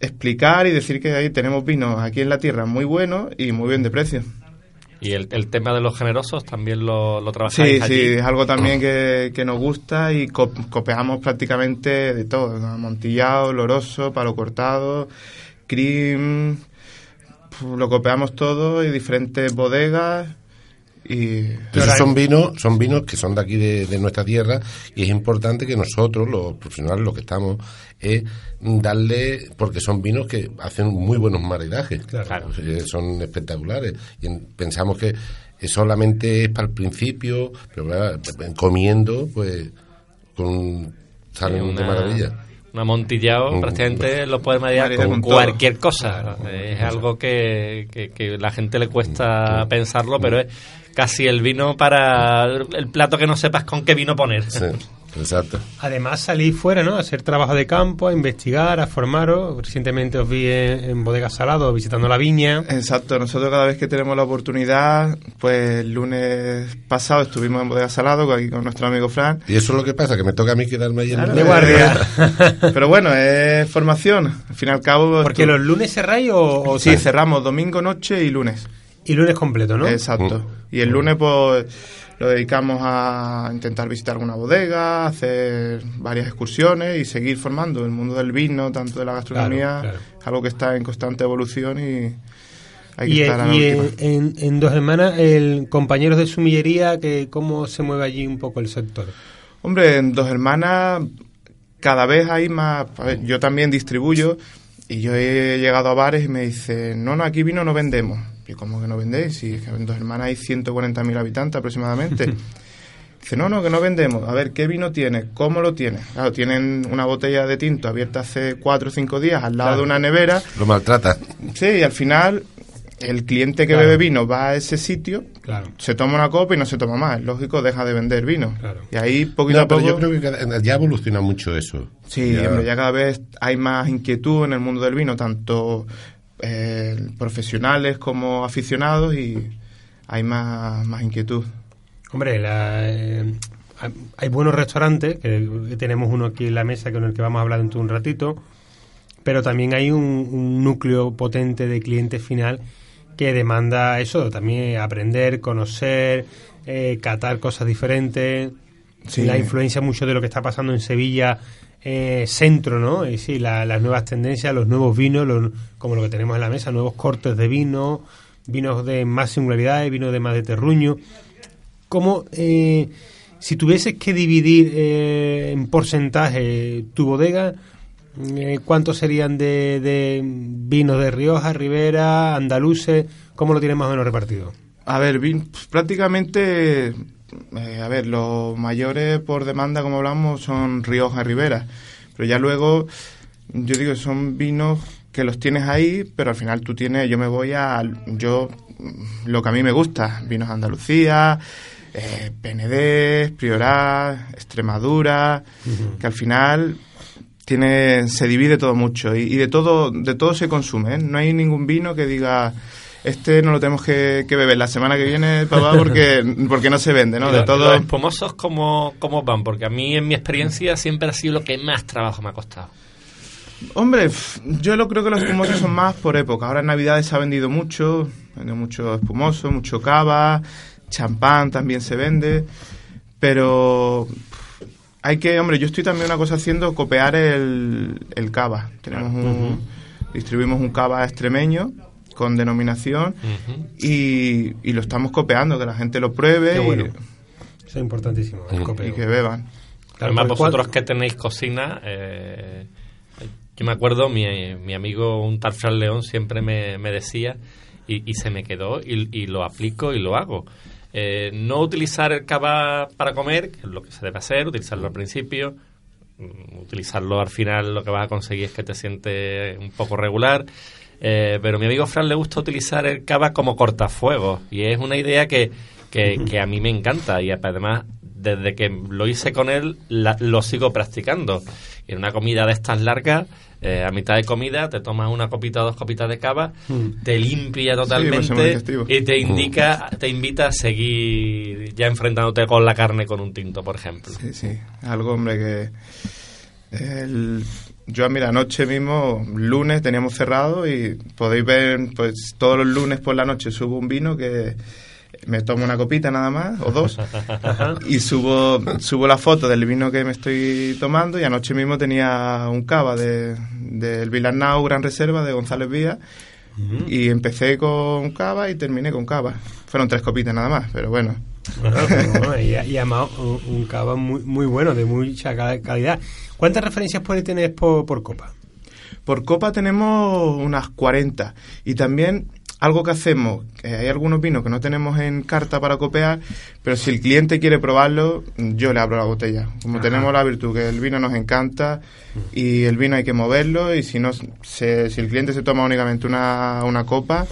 Speaker 3: explicar y decir que ahí tenemos vinos aquí en la tierra muy buenos y muy bien de precio.
Speaker 2: Y el, el tema de los generosos también lo, lo trabajáis
Speaker 3: Sí,
Speaker 2: allí.
Speaker 3: sí, es algo también que, que nos gusta y co- copiamos prácticamente de todo. ¿no? Amontillado, loroso, palo cortado, cream, pf, lo copiamos todo y diferentes bodegas y...
Speaker 4: Esos son vinos, son vinos que son de aquí de, de nuestra tierra y es importante que nosotros, los profesionales, los que estamos, es darle, porque son vinos que hacen muy buenos maridajes,
Speaker 2: Claro.
Speaker 4: Eh, son espectaculares y en- pensamos que solamente es para el principio, pero comiendo, pues, con salen
Speaker 2: Sí,
Speaker 4: de maravilla.
Speaker 2: Un amontillado
Speaker 4: Mm.
Speaker 2: prácticamente lo puede marear
Speaker 3: Maridar
Speaker 2: con cualquier cosa. Es algo que, que, que la gente le cuesta pensarlo, pero es casi el vino para el plato que no sepas con qué vino poner.
Speaker 4: Sí, exacto.
Speaker 1: Además salís fuera, ¿no? A hacer trabajo de campo, a investigar, a formaros. Recientemente os vi en, en Bodega Salado visitando la viña.
Speaker 3: Exacto, nosotros cada vez que tenemos la oportunidad, pues el lunes pasado estuvimos en Bodega Salado aquí con nuestro amigo Fran.
Speaker 4: Y eso es lo que pasa, que me toca a mí quedarme ahí en el
Speaker 1: De guardia.
Speaker 3: Pero bueno, es formación. Al fin y al cabo...
Speaker 1: Porque
Speaker 3: estu-
Speaker 1: los lunes cerráis o, o
Speaker 3: Sí, cerramos domingo, noche y lunes.
Speaker 1: Y lunes completo, ¿no?
Speaker 3: Exacto. Y el lunes pues lo dedicamos a intentar visitar alguna bodega, hacer varias excursiones y seguir formando el mundo del vino, tanto de la gastronomía,
Speaker 1: Claro, claro.
Speaker 3: es algo que está en constante evolución y hay que
Speaker 1: Y,
Speaker 3: estar
Speaker 1: y
Speaker 3: última.
Speaker 1: en, en dos hermanas, el compañeros de sumillería, que ¿cómo se mueve allí un poco el sector?
Speaker 3: Hombre, en Dos Hermanas cada vez hay más... ver, yo también distribuyo y yo he llegado a bares y me dicen, no, no, aquí vino no vendemos. Y ¿cómo que no vendéis? Si es que en Dos Hermanas hay 140.000 habitantes aproximadamente. Dice, no, no, que no vendemos. A ver, ¿qué vino tiene? ¿Cómo lo tiene? Claro, tienen una botella de tinto abierta hace cuatro o cinco días al lado de una nevera.
Speaker 4: Lo maltrata.
Speaker 3: Sí, y al final el cliente que
Speaker 1: Claro.
Speaker 3: bebe vino va a ese sitio,
Speaker 1: Claro.
Speaker 3: se toma una copa y no se toma más. Lógico, deja de vender vino.
Speaker 1: Claro.
Speaker 3: Y ahí poquito
Speaker 4: No,
Speaker 3: a
Speaker 4: pero
Speaker 3: poco...
Speaker 4: yo creo que cada- ya evoluciona mucho eso.
Speaker 3: Sí, ya cada vez hay más inquietud en el mundo del vino, tanto eh, profesionales como aficionados, y hay más, más inquietud.
Speaker 1: Hombre, la, eh, hay- buenos restaurantes, que, que tenemos uno aquí en la mesa con el que vamos a hablar dentro de un ratito, pero también hay un, un núcleo potente de cliente final que demanda eso, también aprender, conocer, eh, catar cosas diferentes,
Speaker 3: Sí.
Speaker 1: la influencia mucho de lo que está pasando en Sevilla eh, centro, ¿no? Y sí, la- las nuevas tendencias, los nuevos vinos, como lo que tenemos en la mesa, nuevos cortes de vino, vinos de más singularidades, vinos de más de terruño. ¿Cómo, eh, si tuvieses que dividir eh, en porcentaje tu bodega, eh, ¿cuántos serían de, de vinos de Rioja, Ribera, andaluces? ¿Cómo lo tienes más o menos repartido?
Speaker 3: A ver, prácticamente, eh, a ver, los mayores por demanda, como hablamos, son Rioja y Ribera. Pero ya luego, yo digo, son vinos que los tienes ahí, pero al final tú tienes, yo me voy a, yo, lo que a mí me gusta, vinos Andalucía, eh, PND, Priorat, Extremadura, que al final tiene, se divide todo mucho y, y de todo, de todo se consume, ¿eh? no hay ningún vino que diga este no lo tenemos que, que beber la semana que viene, papá, porque, porque no se vende, ¿no?
Speaker 2: ¿Y
Speaker 3: De todo.
Speaker 2: ¿Los espumosos cómo, cómo van? Porque a mí, en mi experiencia, siempre ha sido lo que más trabajo me ha costado.
Speaker 3: Hombre, yo lo creo que los espumosos son más por época. Ahora en Navidades se ha vendido mucho, vende mucho espumoso, mucho cava, champán también se vende, pero hay que, hombre, yo estoy también una cosa haciendo, copiar el, el cava. Tenemos un, distribuimos un cava extremeño con denominación y, y lo estamos copiando, que la gente lo pruebe
Speaker 1: Qué
Speaker 3: y-
Speaker 1: bueno. Eso es importantísimo, el
Speaker 3: y, que beban.
Speaker 1: Claro,
Speaker 2: Además, vosotros que tenéis cocina, eh, yo me acuerdo, mi, mi amigo, un tal Fran León, siempre me, me decía, y, y se me quedó, y, y lo aplico y lo hago. Eh, no utilizar el cava para comer, que es lo que se debe hacer, utilizarlo al principio, mm, utilizarlo al final, lo que vas a conseguir es que te sientes un poco regular. Eh, pero a mi amigo Fran le gusta utilizar el cava como cortafuegos, y es una idea que, que, que a mí me encanta, y además desde que lo hice con él, la- lo sigo practicando. En una comida de estas largas, eh, a mitad de comida, te tomas una copita o dos copitas de cava, te limpia totalmente
Speaker 3: digestivo.
Speaker 2: y te indica, te invita a seguir ya enfrentándote con la carne con un tinto, por ejemplo.
Speaker 3: Sí, sí, algo, hombre, que... el- yo, mira, anoche mismo, lunes, teníamos cerrado y podéis ver, pues todos los lunes por la noche subo un vino que me tomo una copita nada más, o dos, y subo, subo la foto del vino que me estoy tomando y anoche mismo tenía un cava de, del Villarnau Gran Reserva de González Vía y empecé con cava y terminé con cava. Fueron tres copitas nada más, pero bueno.
Speaker 1: Bueno, y, y además un, un cava muy, muy bueno, de mucha ca- calidad. ¿Cuántas referencias puede tener por, por copa?
Speaker 3: Por copa tenemos unas 40. Y también algo que hacemos, que hay algunos vinos que no tenemos en carta para copiar, pero si el cliente quiere probarlo, yo le abro la botella. Como tenemos la virtud que el vino nos encanta y el vino hay que moverlo y si no se- si el cliente se toma únicamente una, una copa,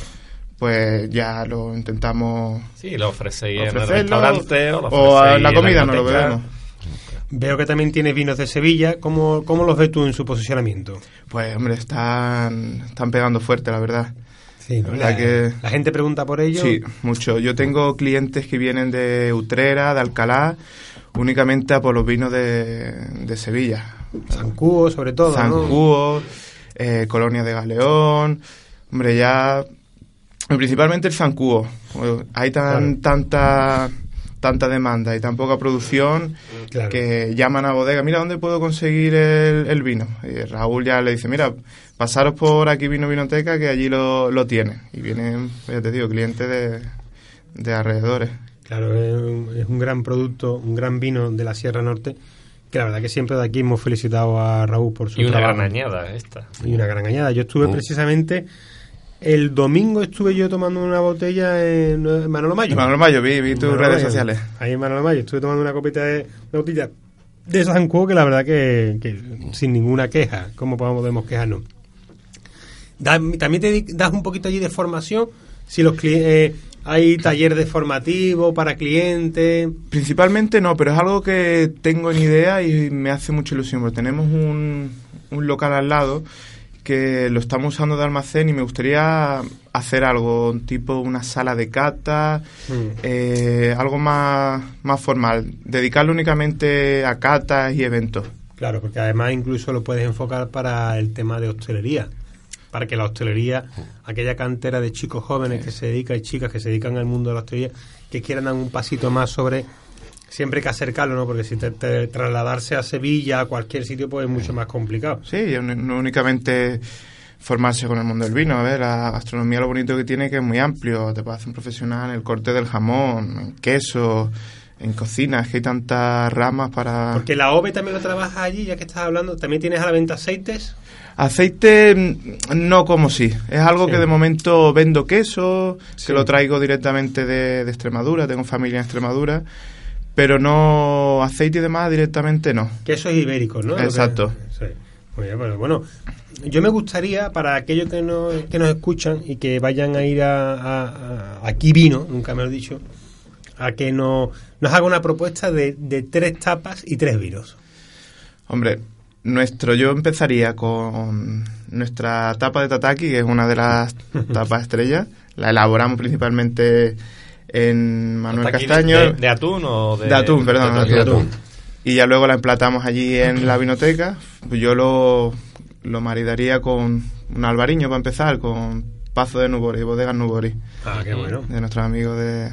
Speaker 3: pues ya lo intentamos
Speaker 2: Sí, lo ofrecéis en el restaurante o lo
Speaker 3: o a la comida no lo bebemos.
Speaker 1: Veo que también tienes vinos de Sevilla. ¿Cómo, cómo los ves tú en su posicionamiento?
Speaker 3: Pues hombre, están, están pegando fuerte, la verdad.
Speaker 1: Sí, ¿no?
Speaker 3: La
Speaker 1: la,
Speaker 3: que-
Speaker 1: la gente pregunta por ello.
Speaker 3: Sí, mucho. Yo tengo clientes que vienen de Utrera, de Alcalá, únicamente a por los vinos de, de Sevilla.
Speaker 1: Zancudo, sobre todo. ¿no?
Speaker 3: Zancudo, eh, Colonia de Galeón. Hombre, ya. Principalmente el Zancudo. Hay tan, tanta tanta demanda y tan poca producción
Speaker 1: Claro.
Speaker 3: que llaman a bodega, mira, ¿dónde puedo conseguir el, el vino? Y Raúl ya le dice, mira, pasaros por aquí Vino Vinoteca que allí lo, lo tienen. Y vienen, ya te digo, clientes de, de alrededores.
Speaker 1: Claro, es un, es un gran producto, un gran vino de la Sierra Norte. Que la verdad que siempre de aquí hemos felicitado a Raúl por su
Speaker 2: Y una
Speaker 1: trabajo.
Speaker 2: gran añada esta.
Speaker 1: Y una gran añada. Yo estuve precisamente. El domingo estuve yo tomando una botella en eh, Manolo Mayo.
Speaker 3: Manolo Mayo, vi, vi tus
Speaker 1: Manolo
Speaker 3: redes
Speaker 1: Mayo.
Speaker 3: sociales.
Speaker 1: Ahí en Manolo Mayo. Estuve tomando una copita de, una botella de Zancudo que la verdad que, que sin ninguna queja. ¿Cómo podemos quejarnos? Da- también te das un poquito allí de formación. Si los cli- eh, hay taller de formativo para clientes.
Speaker 3: Principalmente no, pero es algo que tengo en idea y me hace mucha ilusión, porque tenemos un, un local al lado que lo estamos usando de almacén y me gustaría hacer algo tipo una sala de cata, eh, algo más, más formal, dedicarlo únicamente a catas y eventos.
Speaker 1: Claro, porque además incluso lo puedes enfocar para el tema de hostelería. Para que la hostelería, aquella cantera de chicos jóvenes que se dedican y chicas que se dedican al mundo de la hostelería, que quieran dar un pasito más sobre. Siempre hay que acercarlo, ¿no? Porque si te, te- trasladarse a Sevilla, a cualquier sitio, pues es mucho más complicado.
Speaker 3: Sí, no únicamente formarse con el mundo del vino. A ver, la gastronomía lo bonito que tiene es que es muy amplio. Te puede hacer un profesional en el corte del jamón, en queso, en cocina. Es que hay tantas ramas para...
Speaker 1: Porque la OVE también lo trabajas allí, ya que estás hablando. ¿También tienes a la venta aceites?
Speaker 3: Aceite mm, no como sí. Es algo
Speaker 1: Sí.
Speaker 3: que de momento vendo queso,
Speaker 1: Sí.
Speaker 3: que lo traigo directamente de, de Extremadura. Tengo familia en Extremadura. Pero no aceite y demás directamente no.
Speaker 1: Quesos ibéricos, ¿no?
Speaker 3: Exacto.
Speaker 1: sí. Muy bien, bueno, bueno, yo me gustaría, para aquellos que nos, que nos escuchan y que vayan a ir a, a- a- aquí vino, nunca me lo he dicho, a que nos, nos haga una propuesta de, de tres tapas y tres vinos.
Speaker 3: Hombre, nuestro yo empezaría con nuestra tapa de tataki, que es una de las tapas estrellas. La elaboramos principalmente en Manuel
Speaker 2: ¿Hasta aquí
Speaker 3: Castaño.
Speaker 2: De, de atún o de...?
Speaker 3: De atún, perdón,
Speaker 2: de
Speaker 3: de atún. Y ya luego la emplatamos allí en la vinoteca. Pues yo lo, lo maridaría con un albariño para empezar, con Pazo de Nubori, Bodegas Nubori,
Speaker 1: Ah, qué bueno.
Speaker 3: de nuestros amigos de,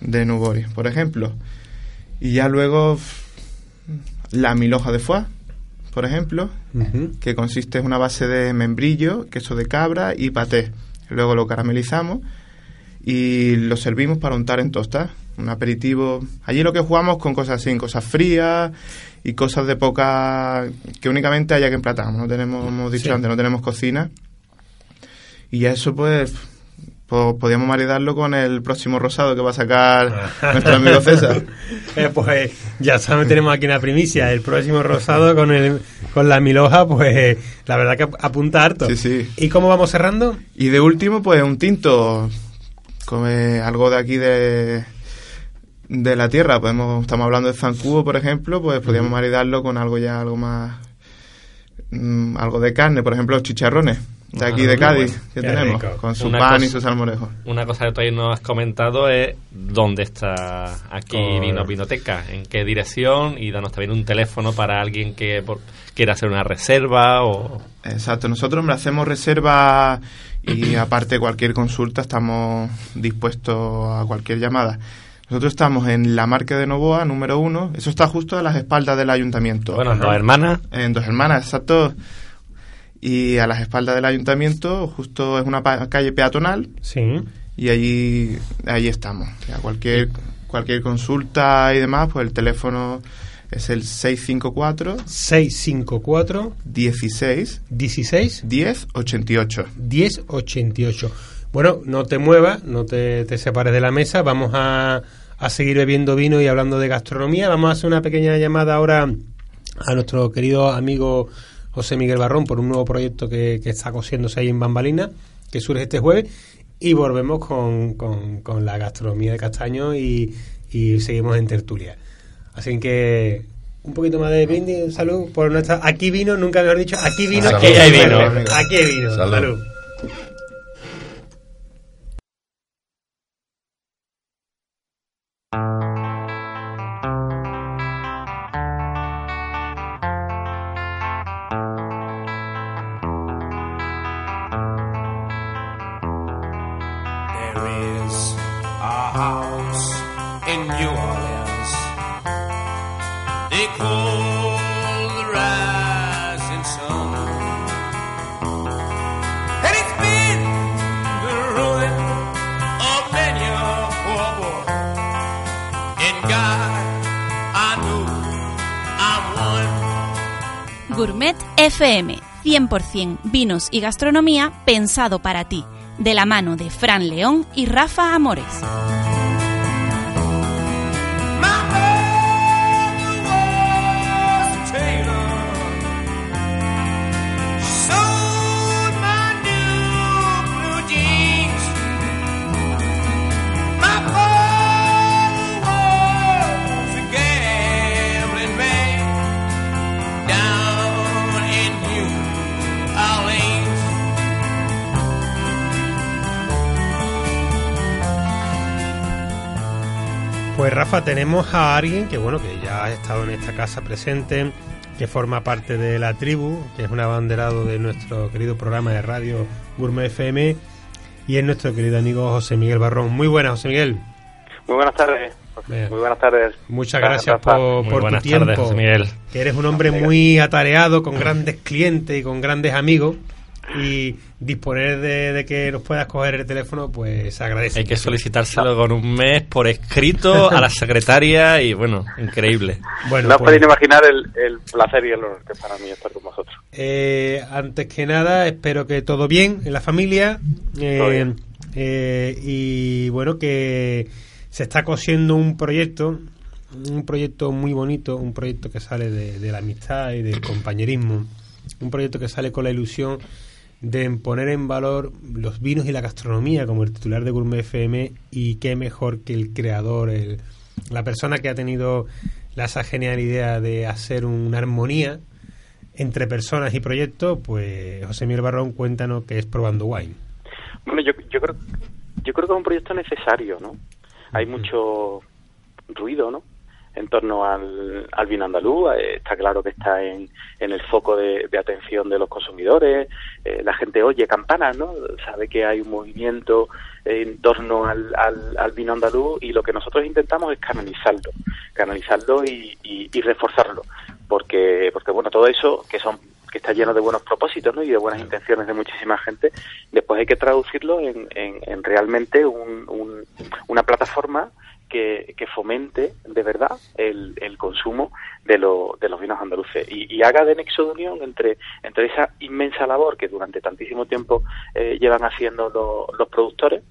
Speaker 3: de Nubori, por ejemplo. Y ya luego la milhoja de foie, por ejemplo, que consiste en una base de membrillo, queso de cabra y paté. Luego lo caramelizamos y lo servimos para untar en tostas. Un aperitivo. Allí lo que jugamos con cosas así, cosas frías y cosas de poca. que únicamente haya que emplatar. No tenemos, hemos dicho
Speaker 1: Sí.
Speaker 3: antes, no tenemos cocina. Y ya eso, pues. pues podíamos maridarlo con el próximo rosado que va a sacar nuestro amigo César.
Speaker 1: Eh, pues ya saben, tenemos aquí una primicia. El próximo rosado con el con la miloja, pues la verdad que apunta harto.
Speaker 3: Sí, sí.
Speaker 1: ¿Y cómo vamos cerrando?
Speaker 3: Y de último, pues un tinto, como, eh, algo de aquí de, de la tierra. Podemos, estamos hablando de zancudo, por ejemplo, pues podríamos maridarlo con algo ya, algo más, mm, algo de carne, por ejemplo, chicharrones de aquí de Cádiz que tenemos,
Speaker 1: rico.
Speaker 3: con su
Speaker 2: Una
Speaker 3: pan y sus salmorejos.
Speaker 2: Una cosa que todavía no has comentado es dónde está aquí
Speaker 1: Correcto.
Speaker 2: Vino Vinoteca, en qué dirección y danos también un teléfono para alguien que por- quiera hacer una reserva o...
Speaker 3: Exacto, nosotros hacemos reserva y aparte cualquier consulta estamos dispuestos a cualquier llamada. Nosotros estamos en la marca de Novoa, número uno. Eso está justo a las espaldas del ayuntamiento.
Speaker 2: Bueno, dos hermanas,
Speaker 3: En Dos Hermanas, exacto. Y a las espaldas del ayuntamiento, justo es una calle peatonal
Speaker 1: Sí.
Speaker 3: y allí, allí estamos. Ya cualquier, cualquier consulta y demás, pues el teléfono es el 654
Speaker 1: 654
Speaker 3: 16
Speaker 1: 16
Speaker 3: 10 88.
Speaker 1: 1088. Bueno, no te muevas, no te, te separes de la mesa. Vamos a, a seguir bebiendo vino y hablando de gastronomía. Vamos a hacer una pequeña llamada ahora a nuestro querido amigo José Miguel Barrón por un nuevo proyecto que, que está cosiéndose ahí en Bambalina, que surge este jueves. Y volvemos con, con- con la gastronomía de Castaño y, y seguimos en tertulia. Así que un poquito más de brindis, salud por nuestra. Aquí vino, nunca mejor dicho, aquí vino,
Speaker 4: Salud. hay
Speaker 2: vino.
Speaker 1: Aquí vino,
Speaker 4: Salud.
Speaker 1: salud.
Speaker 7: 100% vinos y gastronomía pensado para ti, de la mano de Fran León y Rafa Amores.
Speaker 1: Pues Rafa, tenemos a alguien que bueno, que ya ha estado en esta casa presente, que forma parte de la tribu, que es un abanderado de nuestro querido programa de radio Gourmet FM, y es nuestro querido amigo José Miguel Barrón. Muy buenas, José Miguel.
Speaker 8: Muy buenas tardes.
Speaker 1: Bien.
Speaker 8: Muy buenas tardes.
Speaker 1: Muchas
Speaker 8: Gracias,
Speaker 1: por, por tu tiempo.
Speaker 2: tardes, José Miguel.
Speaker 1: Que eres un hombre muy atareado, con grandes clientes y con grandes amigos. Y disponer de, de que nos puedas coger el teléfono, pues se agradece.
Speaker 2: Hay que solicitárselo con un mes por escrito a la secretaria y bueno, increíble.
Speaker 1: Bueno,
Speaker 8: no os
Speaker 1: pues,
Speaker 8: podéis imaginar el, el placer y el honor que es para mí estar con vosotros.
Speaker 1: Eh, antes que nada, espero que todo bien en la familia. eh,
Speaker 8: Todo bien.
Speaker 1: eh, y bueno, que se está cosiendo un proyecto, un proyecto muy bonito, un proyecto que sale de, de la amistad y del compañerismo. un proyecto que sale con la ilusión de poner en valor los vinos y la gastronomía como el titular de Gourmet FM y qué mejor que el creador, el, la persona que ha tenido la, esa genial idea de hacer una armonía entre personas y proyectos, pues José Miguel Barrón, cuéntanos qué es Probando Wine.
Speaker 8: Bueno, yo, yo creo yo creo que es un proyecto necesario, ¿no? Hay mucho ruido, ¿no? En torno al, al vino andaluz. Eh, está claro que está en, en el foco de, atención de los consumidores. Eh, la gente oye campanas, ¿no? Sabe que hay un movimiento en torno al, al, vino andaluz y lo que nosotros intentamos es canalizarlo, canalizarlo y, y, reforzarlo. Porque, porque, bueno, todo eso que son que está lleno de buenos propósitos ¿no? y de buenas intenciones de muchísima gente, después hay que traducirlo en, en, realmente un, una plataforma que, fomente de verdad el, el consumo de, lo, de los vinos andaluces y, haga de nexo de unión entre, entre esa inmensa labor que durante tantísimo tiempo eh, llevan haciendo los productores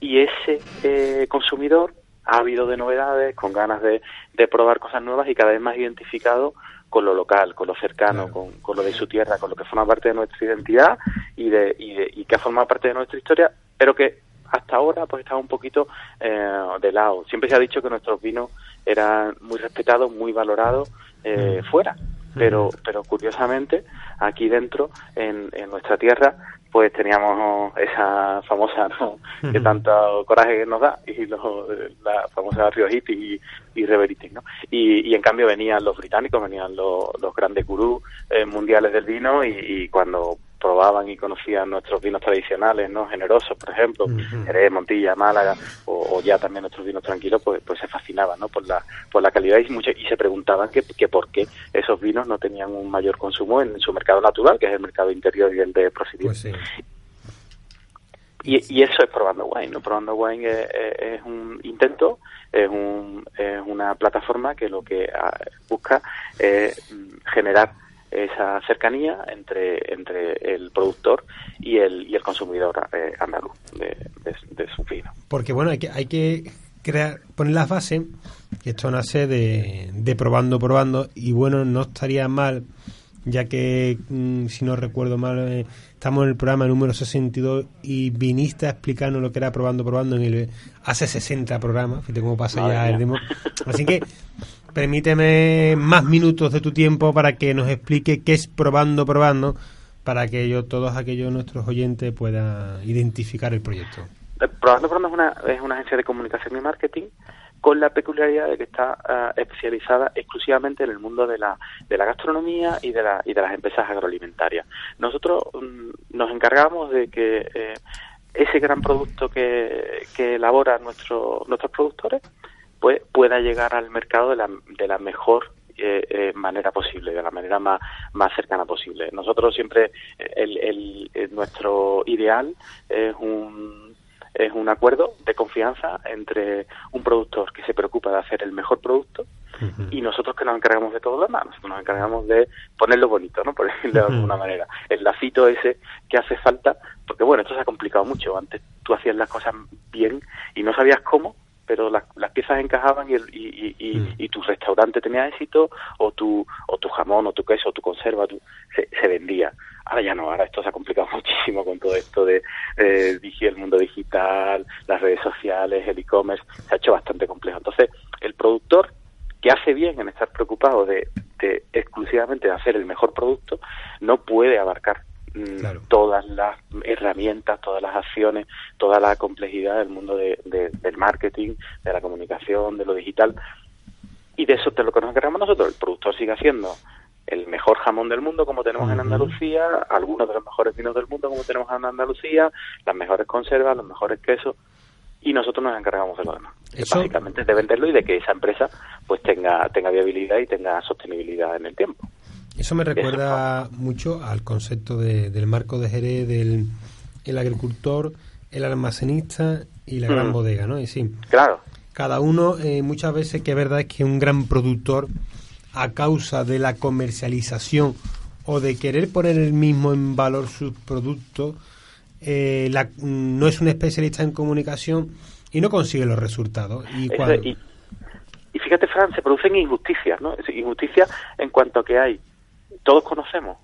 Speaker 8: y ese eh, consumidor ha habido de novedades, con ganas de, de, probar cosas nuevas y cada vez más identificado con lo local, con lo cercano, con, con, lo de su tierra, con lo que forma parte de nuestra identidad y, de, y, de, y que ha formado parte de nuestra historia, pero que hasta ahora pues estaba un poquito eh, de lado. Siempre se ha dicho que nuestros vinos eran muy respetados, muy valorados eh, mm. fuera, pero, mm. pero curiosamente aquí dentro, en, en nuestra tierra, pues teníamos esa famosa ¿no? que tanto coraje nos da y la famosa Riojiti y, y Reveritis, ¿no? Y, y, en cambio venían los británicos, venían los, los grandes gurús eh, mundiales del vino y, y, cuando probaban y conocían nuestros vinos tradicionales, ¿no? Generosos, por ejemplo, Jerez, Montilla, Málaga, o, ya también nuestros vinos tranquilos, pues, pues se fascinaban, ¿no? Por la, por la calidad y, mucho, y se preguntaban que, que por qué esos vinos no tenían un mayor consumo en su mercado natural, que es el mercado interior y el de proximidad. Pues y, y, eso es Probando Wine, ¿no? Probando Wine es, un intento, es, un, es una plataforma que lo que ah, busca es generar esa cercanía entre, entre el productor y el, y el consumidor eh, andaluz de, de, su vino.
Speaker 1: Porque bueno, hay que, hay que crear, poner las bases, que esto nace de, de probando, probando, y bueno, no estaría mal, ya que, mm, si no recuerdo mal, eh, estamos en el programa número 62 y viniste a explicarnos lo que era probando, probando en el hace 60 programas, fíjate cómo pasa ya el ritmo. Así que permíteme más minutos de tu tiempo para que nos explique qué es probando, probando, para que yo, todos aquellos nuestros oyentes puedan identificar el proyecto.
Speaker 8: Probando, probando es una, es una agencia de comunicación y marketing con la peculiaridad de que está eh, especializada exclusivamente en el mundo de la, de la gastronomía y de, la, y de las empresas agroalimentarias. Nosotros mm, nos encargamos de que eh, ese gran producto que, que elaboran nuestro, nuestros productores pues pueda llegar al mercado de la, de la mejor eh, eh, manera posible, de la manera más, más cercana posible. Nosotros siempre, el, el, nuestro ideal es un, es un acuerdo de confianza entre un productor que se preocupa de hacer el mejor producto y nosotros que nos encargamos de todo lo demás, nosotros nos encargamos de ponerlo bonito, ¿no? Por decirlo de alguna manera. El lacito ese que hace falta, porque bueno, esto se ha complicado mucho. Antes tú hacías las cosas bien y no sabías cómo, pero las, las piezas encajaban y, el, y, y, mm. y, tu restaurante tenía éxito o tu, o tu jamón o tu queso o tu conserva se, se, vendía. Ahora ya no, ahora esto se ha complicado muchísimo con todo esto de eh, el mundo digital, las redes sociales, el e-commerce, se ha hecho bastante complejo. Entonces, el productor que hace bien en estar preocupado de, de exclusivamente de hacer el mejor producto, no puede abarcar Mm, todas las herramientas, todas las acciones, toda la complejidad del mundo de, del marketing, de la comunicación, de lo digital. Y de eso es lo que nos encargamos nosotros. El productor sigue haciendo el mejor jamón del mundo como tenemos en Andalucía, algunos de los mejores vinos del mundo como tenemos en Andalucía, las mejores conservas, los mejores quesos y nosotros nos encargamos de lo demás. Básicamente de venderlo y de que esa empresa pues tenga tenga viabilidad y tenga sostenibilidad en el tiempo.
Speaker 1: Eso me recuerda mucho al concepto de, del marco de Jerez del el agricultor, el almacenista y la gran mm. bodega, ¿no? Y sí,
Speaker 8: claro.
Speaker 1: Cada uno, eh, muchas veces que es verdad es que un gran productor, a causa de la comercialización o de querer poner el mismo en valor sus productos, eh, no es un especialista en comunicación y no consigue los resultados. Y,
Speaker 8: y, y, fíjate, Fran, se producen injusticias, ¿no? Injusticias en cuanto a que hay todos conocemos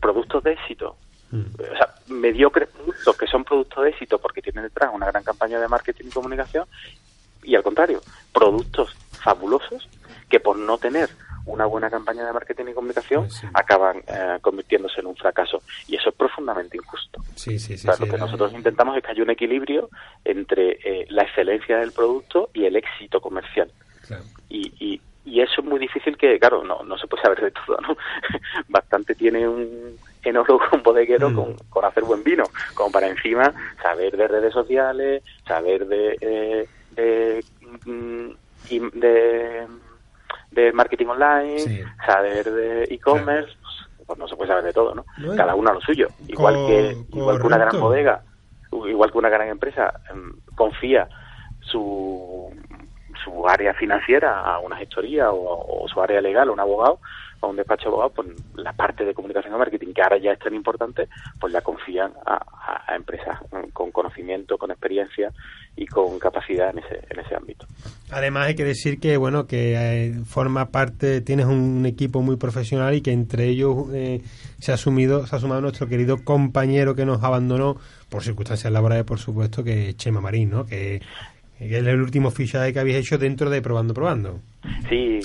Speaker 8: productos de éxito, o sea, mediocres productos que son productos de éxito porque tienen detrás una gran campaña de marketing y comunicación, y al contrario, productos fabulosos que por no tener una buena campaña de marketing y comunicación acaban eh, convirtiéndose en un fracaso. Y eso es profundamente injusto.
Speaker 1: Sí, sí, sí.
Speaker 8: O sea,
Speaker 1: sí,
Speaker 8: lo que nosotros intentamos es que haya un equilibrio entre eh, la excelencia del producto y el éxito comercial.
Speaker 1: claro.
Speaker 8: Y, y, y eso es muy difícil que, claro, no, no se puede saber de todo, ¿no? Bastante tiene un enólogo, un bodeguero con, con hacer buen vino, como para encima saber de redes sociales, saber de, eh, de, mm, de, de marketing online,
Speaker 1: Sí.
Speaker 8: saber de e-commerce, pues, pues no se puede saber de todo, ¿no? Cada uno a lo suyo. Igual que, igual que una gran bodega, igual que una gran empresa em, confía su, su área financiera a una gestoría o, su área legal a un abogado a un despacho de abogados, pues la parte de comunicación y marketing, que ahora ya es tan importante, pues la confían a, empresas con conocimiento, con experiencia y con capacidad en ese, en ese ámbito.
Speaker 1: Además hay que decir que bueno que eh, forma parte, tienes un, equipo muy profesional y que entre ellos eh, se ha asumido, se ha sumado nuestro querido compañero que nos abandonó por circunstancias laborales, por supuesto, que es Chema Marín, ¿no? Que, que es el último fichaje que habéis hecho dentro de Probando Probando.
Speaker 8: Sí,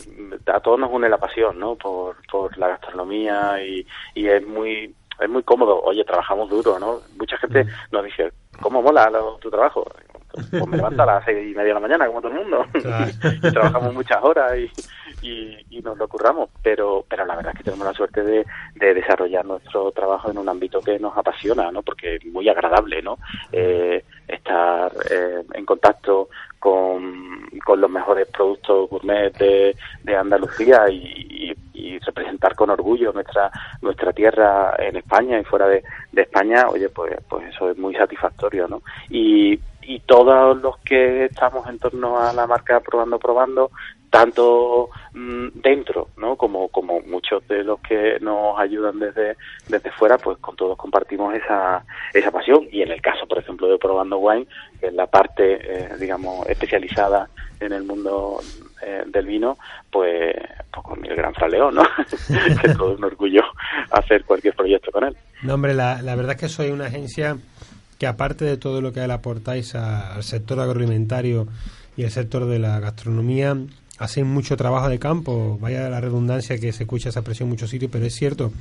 Speaker 8: a todos nos une la pasión, ¿no? Por, por la gastronomía y, y es muy es muy cómodo. Oye, trabajamos duro, ¿no? Mucha gente nos dice, ¿cómo mola lo- tu trabajo? Pues me levanto a las seis y media de la mañana, como todo el mundo.
Speaker 1: Claro.
Speaker 8: y trabajamos muchas horas y, y, y nos lo curramos. Pero, pero la verdad es que tenemos la suerte de, de desarrollar nuestro trabajo en un ámbito que nos apasiona, ¿no? Porque es muy agradable, ¿no? Eh, estar eh, en contacto con, con los mejores productos gourmet de, de Andalucía y, y- y representar con orgullo nuestra nuestra tierra en España y fuera de, de España, oye, pues pues eso es muy satisfactorio, ¿no? Y, y todos los que estamos en torno a la marca Probando Probando, tanto mm, dentro, ¿no? Como, como muchos de los que nos ayudan desde, desde fuera, pues con todos compartimos esa, esa pasión. Y en el caso, por ejemplo, de Probando Wine, que es la parte, eh, digamos, especializada en el mundo eh, del vino, pues, pues con el gran Fraleón, ¿no? es todo un orgullo hacer cualquier proyecto con él.
Speaker 1: No, hombre, la, la verdad es que soy una agencia que aparte de todo lo que aportáis a- al sector agroalimentario y el sector de la gastronomía, hacéis mucho trabajo de campo. Vaya la redundancia que se escucha esa expresión en muchos sitios, pero es cierto.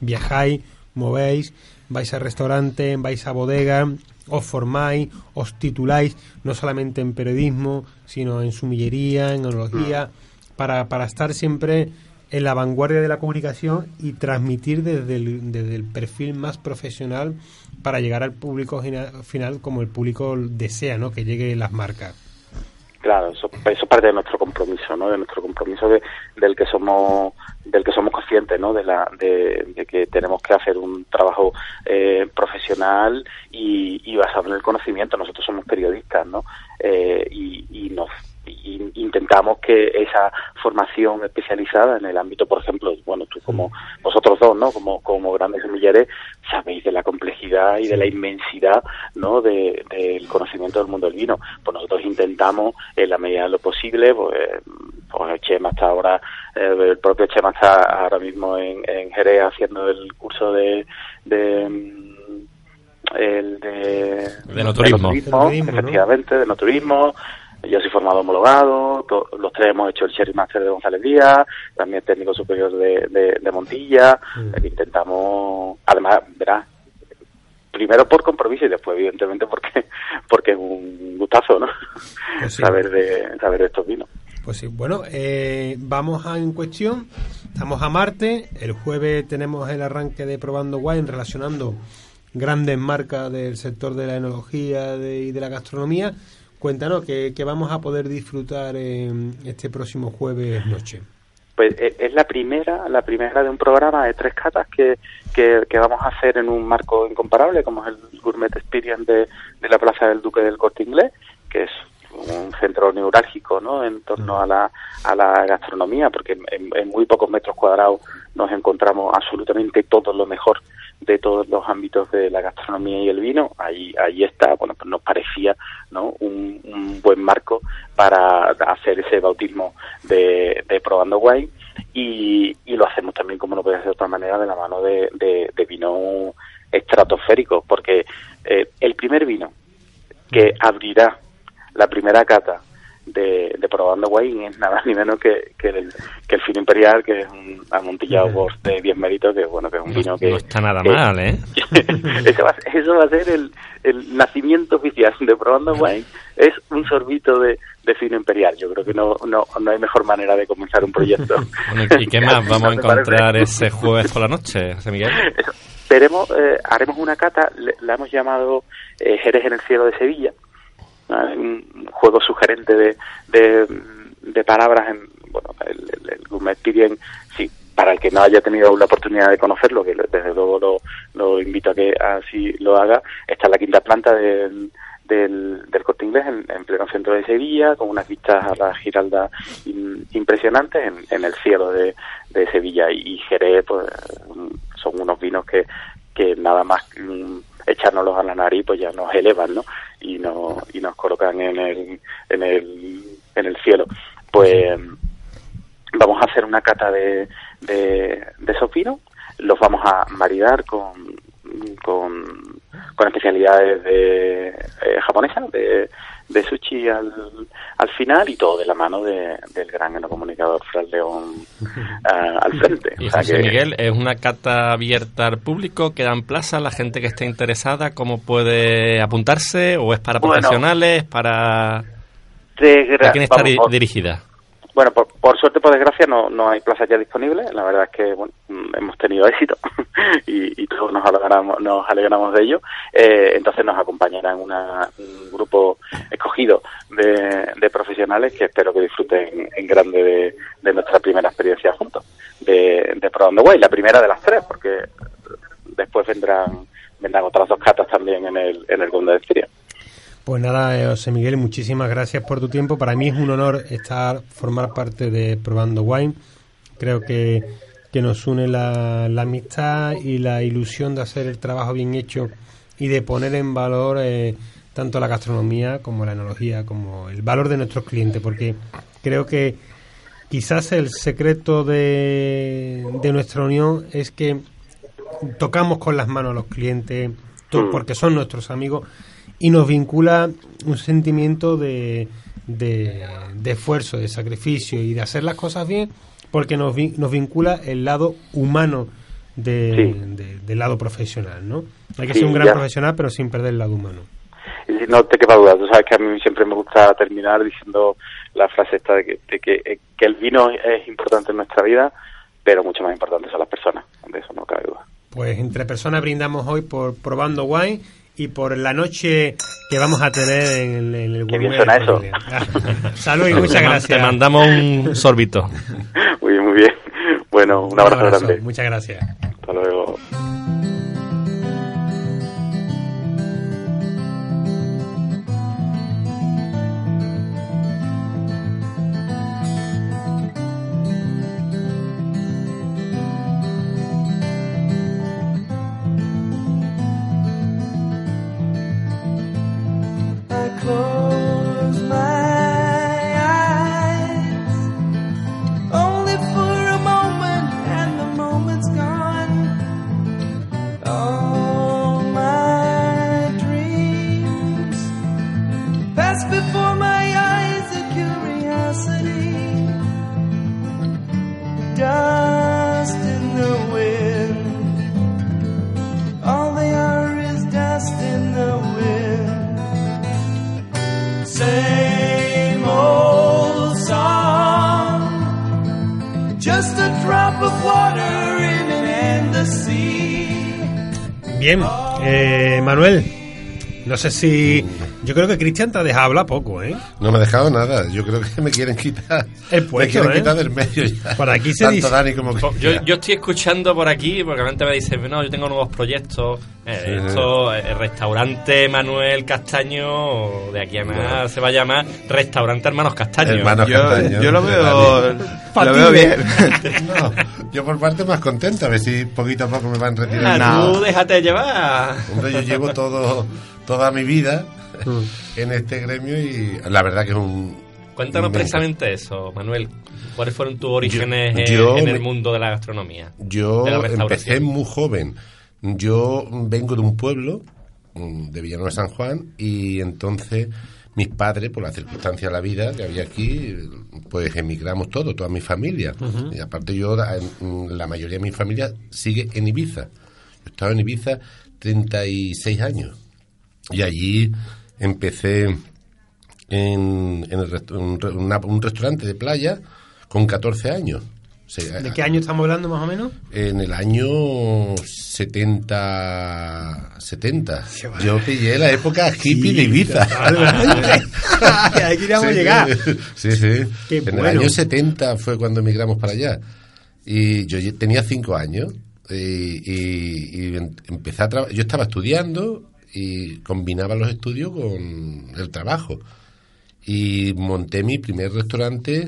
Speaker 1: Viajáis, movéis, vais a restaurante, vais a bodega, os formáis, os tituláis, no solamente en periodismo, sino en sumillería, en enología, para, para estar siempre en la vanguardia de la comunicación y transmitir desde el, desde el perfil más profesional para llegar al público final como el público desea, ¿no? Que llegue las marcas.
Speaker 8: Claro, eso, eso es parte de nuestro compromiso, ¿no? De nuestro compromiso de, del que somos del que somos conscientes, ¿no? De la de, de que tenemos que hacer un trabajo eh, profesional y, y basado en el conocimiento. Nosotros somos periodistas, ¿no? Eh, y, y nos y intentamos que esa formación especializada en el ámbito, por ejemplo, bueno, tú como vosotros dos, ¿no? Como, como grandes semilleres, sabéis de la complejidad y de la inmensidad, ¿no? De- del conocimiento del mundo del vino. Pues nosotros intentamos, en la medida de lo posible, pues, pues Chema está ahora, eh, el propio Chema está ahora mismo en, en Jerez haciendo el curso de, de mm, el de,
Speaker 2: De no turismo.
Speaker 1: De no turismo, ¿no?
Speaker 8: efectivamente, de no turismo. Yo soy formado homologado, to- los tres hemos hecho el Sherry Master de González Díaz, también técnico superior de, de, de Montilla.
Speaker 1: Mm.
Speaker 8: Eh, Intentamos, además, verás, primero por compromiso y después, evidentemente, porque porque es un gustazo, ¿no?
Speaker 1: Pues sí.
Speaker 8: saber de saber de estos vinos.
Speaker 1: Pues sí, bueno, eh, vamos a en cuestión. Estamos a Marte. El jueves tenemos el arranque de Probando Wine relacionando grandes marcas del sector de la enología de- y de la gastronomía. Cuéntanos que, vamos a poder disfrutar este próximo jueves noche.
Speaker 8: Pues eh, es la primera, la primera de un programa de tres catas que, que, que vamos a hacer en un marco incomparable, como es el Gourmet Experience de, de la Plaza del Duque del Corte Inglés, que es un centro neurálgico ¿no? en torno a la, a la gastronomía, porque en, en muy pocos metros cuadrados nos encontramos absolutamente todo lo mejor de todos los ámbitos de la gastronomía y el vino. Ahí, ahí está, bueno, pues nos parecía ¿no? un, un buen marco para hacer ese bautismo de, de probando wine y, y lo hacemos también como no puede ser de otra manera de la mano de, de, de vino estratosférico porque eh, el primer vino que abrirá la primera cata de, de probando wine es nada ni menos que, que, el, que el fino imperial que es un amontillado de 10 méritos que bueno que es un vino que
Speaker 2: No está nada
Speaker 8: que-
Speaker 2: mal, ¿eh?
Speaker 8: eso, va, eso va a ser el, el nacimiento oficial de Probando Wine. Es un sorbito de, de fino imperial. Yo creo que no, no, no hay mejor manera de comenzar un proyecto.
Speaker 2: Bueno, ¿Y qué más vamos a encontrar ese jueves por la noche, José Miguel?
Speaker 8: Eso. Veremos, eh, haremos una cata, le- la hemos llamado eh, Jerez en el cielo de Sevilla, un juego sugerente de, de, palabras en, bueno, el, el, el Gourmet Experience, sí, para el que no haya tenido la oportunidad de conocerlo, que desde luego lo, lo invito a que así lo haga, está en la quinta planta del, del, Corte Inglés, en, en pleno centro de Sevilla, con unas vistas a la Giralda im- impresionantes en, en el cielo de, de Sevilla. Y, y Jerez, pues, son unos vinos que, que nada más mm, echárnoslos a la nariz, pues ya nos elevan, ¿no? Y, no, y nos colocan en el, en el, en el cielo. Pues vamos a hacer una cata de, de, de esos los vamos a maridar con, con, con especialidades de, eh, japonesas, de, de sushi al, al final y todo de la mano de, del gran comunicador Fran León ah, al frente.
Speaker 2: Y
Speaker 8: O sea
Speaker 2: José
Speaker 8: que-
Speaker 2: Miguel, ¿es una cata abierta al público? ¿Quedan plazas? ¿La gente que esté interesada, cómo puede apuntarse? ¿O es para
Speaker 8: Bueno.
Speaker 2: profesionales? ¿Para...? ¿A quién está
Speaker 8: vamos,
Speaker 2: dirigida?
Speaker 8: Bueno, por, por suerte, por desgracia, no, no hay plazas ya disponibles. La verdad es que bueno, mm, hemos tenido éxito y, y todos nos alegramos, nos alegramos de ello. Eh, entonces nos acompañarán una, un grupo escogido de, de profesionales que espero que disfruten en grande de, nuestra primera experiencia juntos, de, de Probando Way, la primera de las tres, porque después vendrán vendrán otras dos catas también en el, en el Conde de Estiria.
Speaker 1: Pues nada, eh, José Miguel, muchísimas gracias por tu tiempo. Para mí es un honor estar, formar parte de Probando Wine. Creo que, que nos une la, la amistad y la ilusión de hacer el trabajo bien hecho y de poner en valor eh, tanto la gastronomía como la enología, como el valor de nuestros clientes, porque creo que quizás el secreto de, de nuestra unión es que tocamos con las manos a los clientes, to- porque son nuestros amigos, y nos vincula un sentimiento de, de, de esfuerzo, de sacrificio y de hacer las cosas bien, porque nos, nos vincula el lado humano de-
Speaker 8: Sí.
Speaker 1: de- del lado profesional, ¿no? Hay que
Speaker 8: Sí,
Speaker 1: ser un gran
Speaker 8: ya.
Speaker 1: profesional, pero sin perder el lado humano.
Speaker 8: No te quepa duda, tú sabes que a mí siempre me gusta terminar diciendo la frase esta de que, de que, eh, que el vino es importante en nuestra vida, pero mucho más importante son las personas, de eso no cabe duda.
Speaker 1: Pues entre personas brindamos hoy por probando wine y por la noche que vamos a tener en el, en el
Speaker 8: Qué bien suena eso.
Speaker 1: Salud y muchas gracias.
Speaker 2: Te mandamos un sorbito.
Speaker 8: Muy bien, muy bien. Bueno, un abrazo, grande.
Speaker 1: Muchas gracias.
Speaker 8: Hasta luego.
Speaker 5: Just a drop of water in an endless sea.
Speaker 1: Bien, eh, Manuel, no sé si... Yo creo que Cristian te ha dejado hablar poco, ¿eh?
Speaker 4: No me ha dejado nada. Yo creo que me quieren quitar.
Speaker 1: El
Speaker 4: me
Speaker 1: puesto,
Speaker 4: quieren
Speaker 1: ¿eh?
Speaker 4: quitar del medio ya.
Speaker 1: Por aquí se
Speaker 4: Tanto
Speaker 1: dice-
Speaker 4: Dani como
Speaker 2: Yo, yo estoy escuchando por aquí, porque la gente me dice, no, yo tengo nuevos proyectos. Eh,
Speaker 4: Sí.
Speaker 2: esto, eh, restaurante Manuel Castaño, de aquí a nada se va a llamar Restaurante Hermanos Castaño.
Speaker 4: Hermanos
Speaker 3: Yo,
Speaker 4: Castaño.
Speaker 3: yo lo veo, lo veo bien.
Speaker 4: No, yo por parte más contento, a ver si poquito a poco me van
Speaker 2: Ah,
Speaker 4: retirando.
Speaker 2: tú déjate llevar.
Speaker 4: Hombre, yo llevo todo, toda mi vida en este gremio y la verdad que es un...
Speaker 2: Cuéntanos
Speaker 4: me
Speaker 2: precisamente eso, Manuel. ¿Cuáles fueron tus orígenes en-
Speaker 4: yo
Speaker 2: en, el mundo de la gastronomía?
Speaker 4: Yo
Speaker 2: la
Speaker 4: empecé muy joven. Yo vengo de un pueblo, mm, de Villanueva de San Juan, y entonces mis padres, por las circunstancias de la vida que había aquí, pues emigramos todos, toda mi familia. Y aparte yo, mm, la mayoría de mi familia sigue en Ibiza. Yo he estado en Ibiza 36 años. Y allí empecé en, en el rest- un, una- un restaurante de playa con 14 años. O sea,
Speaker 1: ¿De qué año estamos hablando más o menos?
Speaker 4: en el año 70... 70. Yo pillé la época hippie de Ibiza.
Speaker 1: Ahí queríamos
Speaker 4: Sí,
Speaker 1: llegar.
Speaker 4: Sí, sí.
Speaker 1: Qué
Speaker 4: en el
Speaker 1: bueno.
Speaker 4: año 70 fue cuando emigramos para allá. Y yo tenía cinco años y, y- y em- empecé a trabajar. Yo estaba estudiando y combinaba los estudios con el trabajo. Y monté mi primer restaurante.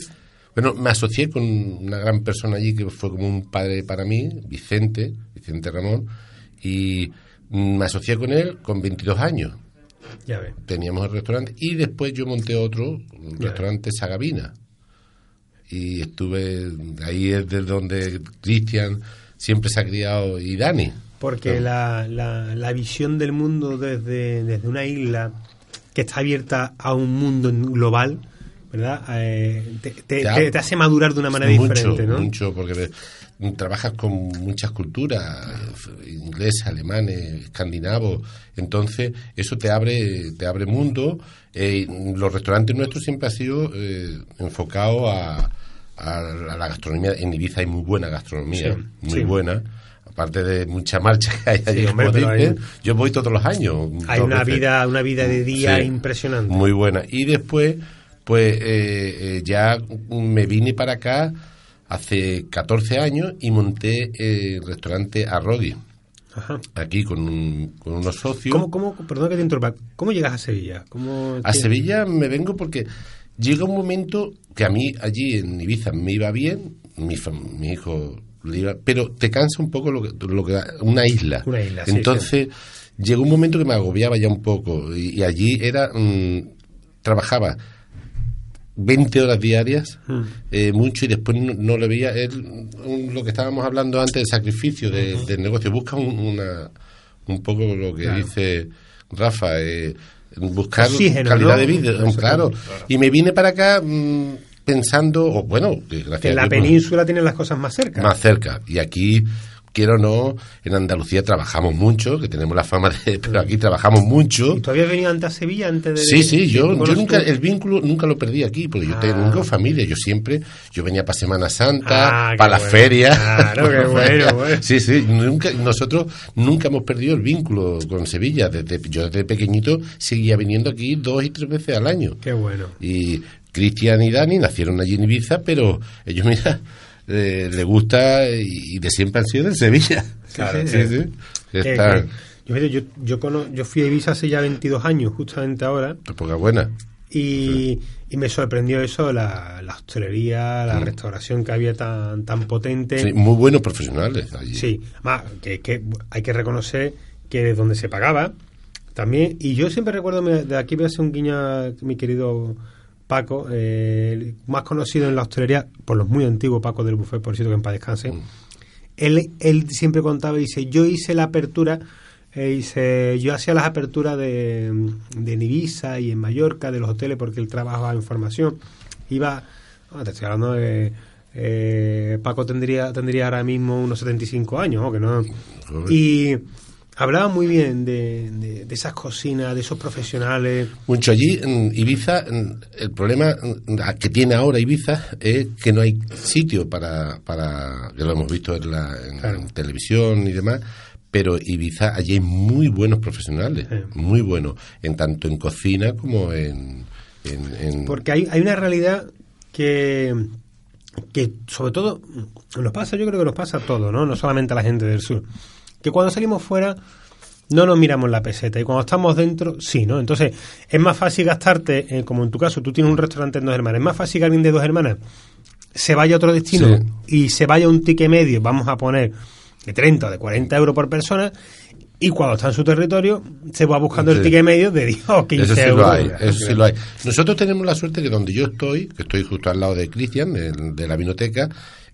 Speaker 4: Bueno, me asocié con una gran persona allí que fue como un padre para mí, Vicente, Vicente Ramón, y me asocié con él con 22 años
Speaker 1: Ya
Speaker 4: teníamos el restaurante y después yo monté otro, un restaurante Sagavina. Y estuve, ahí es de donde Cristian siempre se ha criado y Dani.
Speaker 1: Porque la, la, la visión del mundo desde, desde una isla que está abierta a un mundo global, ¿verdad? Eh, te, te-
Speaker 4: Ya.
Speaker 1: te- te hace madurar de una manera
Speaker 4: mucho,
Speaker 1: diferente, ¿no?
Speaker 4: Mucho, porque trabajas con muchas culturas, ingleses, alemanes, escandinavos, entonces eso te abre, te abre mundo. Eh, los restaurantes nuestros siempre han sido eh, enfocados a, a la gastronomía. En Ibiza hay muy buena gastronomía,
Speaker 1: Sí,
Speaker 4: muy
Speaker 1: sí.
Speaker 4: buena. Aparte de mucha marcha que hay allí,
Speaker 1: hombre,
Speaker 4: como
Speaker 1: pero
Speaker 4: dicen,
Speaker 1: hay-
Speaker 4: yo voy todos los años.
Speaker 1: Hay una
Speaker 4: veces.
Speaker 1: vida, una vida de día
Speaker 4: Sí.
Speaker 1: impresionante.
Speaker 4: Muy buena. Y después, pues eh, eh, ya me vine para acá hace 14 años y monté eh, el restaurante Arrodi.
Speaker 1: Ajá.
Speaker 4: Aquí con, un- con unos socios.
Speaker 1: ¿Cómo, cómo, perdón que te interrumpa, ¿cómo llegas a Sevilla? ¿Cómo
Speaker 4: A Sevilla me vengo porque llega un momento que a mí allí en Ibiza me iba bien, mi, mi hijo pero te cansa un poco lo que, lo que una isla.
Speaker 1: Una isla, sí,
Speaker 4: Entonces llegó un momento que me agobiaba ya un poco y, y allí era mm, trabajaba 20 horas diarias,
Speaker 1: Mm.
Speaker 4: eh, mucho, y después no, no le veía. Él, un- lo que estábamos hablando antes del sacrificio de- del negocio, busca un, una, un poco lo que
Speaker 1: Claro.
Speaker 4: dice Rafa, eh, buscar
Speaker 1: Oxígeno,
Speaker 4: calidad
Speaker 1: ¿no?
Speaker 4: de vida, claro.
Speaker 1: claro.
Speaker 4: Y me vine para acá mm, pensando, o bueno, que gracias
Speaker 1: en
Speaker 4: a
Speaker 1: la
Speaker 4: Dios,
Speaker 1: península tienen las cosas más cerca.
Speaker 4: más cerca. Y aquí, quiero o no, en Andalucía trabajamos mucho, que tenemos la fama de... Pero aquí trabajamos mucho.
Speaker 1: ¿Y tú habías venido antes a Sevilla antes de...?
Speaker 4: Sí, sí, yo,
Speaker 1: ¿Tú
Speaker 4: yo nunca, el vínculo nunca lo perdí aquí, porque yo
Speaker 1: Ah.
Speaker 4: tengo familia, yo siempre, yo venía para Semana Santa,
Speaker 1: Ah,
Speaker 4: para las
Speaker 1: bueno.
Speaker 4: ferias.
Speaker 1: Claro, qué bueno, bueno.
Speaker 4: Sí, sí, nunca, nosotros nunca hemos perdido el vínculo con Sevilla. Desde, yo desde pequeñito seguía viniendo aquí dos y tres veces al año.
Speaker 1: Qué bueno.
Speaker 4: Y Cristian y Dani nacieron allí en Ibiza, pero ellos, mira, eh, les gusta y, y de siempre han sido de Sevilla.
Speaker 1: Claro,
Speaker 4: sí, sí. Está,
Speaker 1: que- yo, yo, yo, cono- yo fui a Ibiza hace ya 22 años, justamente ahora,
Speaker 4: época buena.
Speaker 1: y, y me sorprendió eso, la, la hostelería, la
Speaker 4: Mm.
Speaker 1: restauración que había tan, tan potente.
Speaker 4: Sí, muy buenos profesionales allí.
Speaker 1: Sí, más que, que hay que reconocer que es donde se pagaba también. Y yo siempre recuerdo, de aquí voy a hacer un guiño a mi querido Paco, eh, más conocido en la hostelería, por los muy antiguos Paco del Buffet, por cierto que en paz descanse. Él, él siempre contaba, dice, yo hice la apertura, eh, dice, yo hacía las aperturas de, de en Ibiza y en Mallorca, de los hoteles, porque él trabajaba en formación. Iba, te estoy hablando de... eh, Paco tendría tendría ahora mismo unos 75 años, ¿no? Que no y hablaba muy bien de, de- de esas cocinas, de esos profesionales.
Speaker 4: Mucho allí, en Ibiza, el problema que tiene ahora Ibiza es que no hay sitio para, para que lo hemos visto en, la, en- en televisión y demás, pero Ibiza, allí hay muy buenos profesionales, muy buenos, en tanto en cocina como en... en- en-
Speaker 1: Porque hay, hay una realidad que, que sobre todo nos pasa, yo creo que nos pasa a todos, ¿no? No solamente a la gente del sur. Que cuando salimos fuera no nos miramos la peseta y cuando estamos dentro, sí, ¿no? Entonces es más fácil gastarte, eh, como en tu caso, tú tienes un restaurante en dos hermanas, es más fácil que alguien de dos hermanas se vaya a otro destino
Speaker 4: Sí.
Speaker 1: y se vaya a un ticket medio, vamos a poner de 30 o de 40 euros por persona, y cuando está en su territorio se va buscando el ticket medio de 10 o 15
Speaker 4: Eso sí
Speaker 1: euros.
Speaker 4: lo hay, eso sí lo hay. Nosotros tenemos la suerte que donde yo estoy, que estoy justo al lado de Cristian, de, de la vinoteca,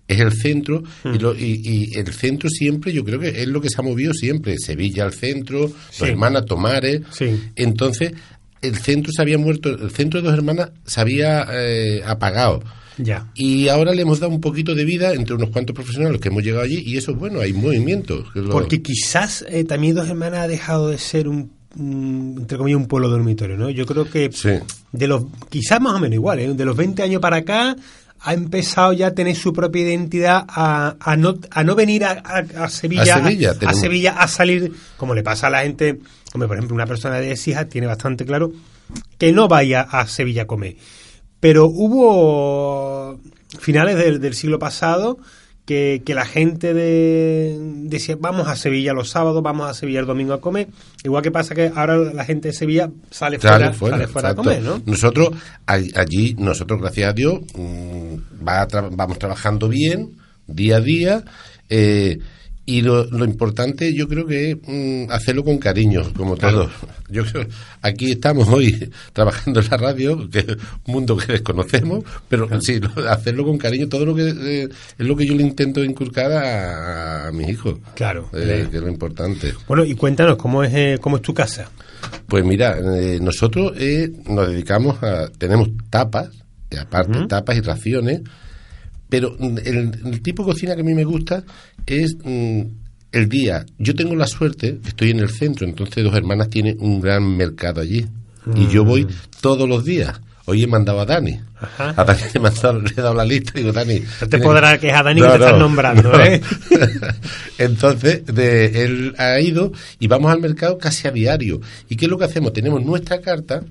Speaker 4: es el centro
Speaker 1: Mm.
Speaker 4: y, lo- y- y el centro siempre, yo creo que es lo que se ha movido siempre. Sevilla al centro,
Speaker 1: Sí.
Speaker 4: dos hermanas Tomares.
Speaker 1: Sí.
Speaker 4: Entonces, el centro se había muerto, el centro de dos hermanas se había eh, apagado.
Speaker 1: Ya.
Speaker 4: Y ahora le hemos dado un poquito de vida entre unos cuantos profesionales que hemos llegado allí y eso es bueno, hay movimiento. lo-
Speaker 1: Porque quizás eh, también Dos Hermanas ha dejado de ser un, un, entre comillas, un pueblo dormitorio, ¿no? Yo creo que
Speaker 4: Sí.
Speaker 1: de los, quizás más o menos igual, ¿eh? de los 20 años para acá ha empezado ya a tener su propia identidad, a, a no, a no venir a, a- a Sevilla,
Speaker 4: A Sevilla,
Speaker 1: a, Sevilla a salir, como le pasa a la gente, como por ejemplo una persona de Sija tiene bastante claro que no vaya a Sevilla a comer. Pero hubo finales del, del siglo pasado que, que la gente de, decía vamos a Sevilla los sábados, vamos a Sevilla el domingo a comer. Igual que pasa que ahora la gente de Sevilla sale fuera,
Speaker 4: Sale fuera,
Speaker 1: sale fuera a comer, ¿no?
Speaker 4: Nosotros, allí, nosotros, gracias a Dios, mm, va a tra- vamos trabajando bien, día a día, eh, y lo, lo importante yo creo que es mm, hacerlo con cariño, como todo. Yo creo, aquí estamos hoy trabajando en la radio, que es un mundo que desconocemos, pero sí, lo- hacerlo con cariño, todo lo que eh, es lo que yo le intento inculcar a, a mis hijos.
Speaker 1: Claro.
Speaker 4: Eh, que es lo importante.
Speaker 1: Bueno, y cuéntanos, ¿cómo es, eh, cómo es tu casa?
Speaker 4: Pues mira, eh, nosotros eh, nos dedicamos a... Tenemos tapas, y aparte tapas y raciones, pero mm, el, el tipo de cocina que a mí me gusta es mm, el día. Yo tengo la suerte, estoy en el centro, entonces Dos Hermanas tiene un gran mercado allí. Y yo voy todos los días. Hoy he mandado a Dani.
Speaker 1: Ajá.
Speaker 4: A Dani le he, mandado- le he dado la lista y digo, Dani...
Speaker 1: No te podrá quejar, Dani, que te estás nombrando, ¿eh?
Speaker 4: Entonces, de, él ha ido y vamos al mercado casi a diario. ¿Y qué es lo que hacemos? Tenemos nuestra carta,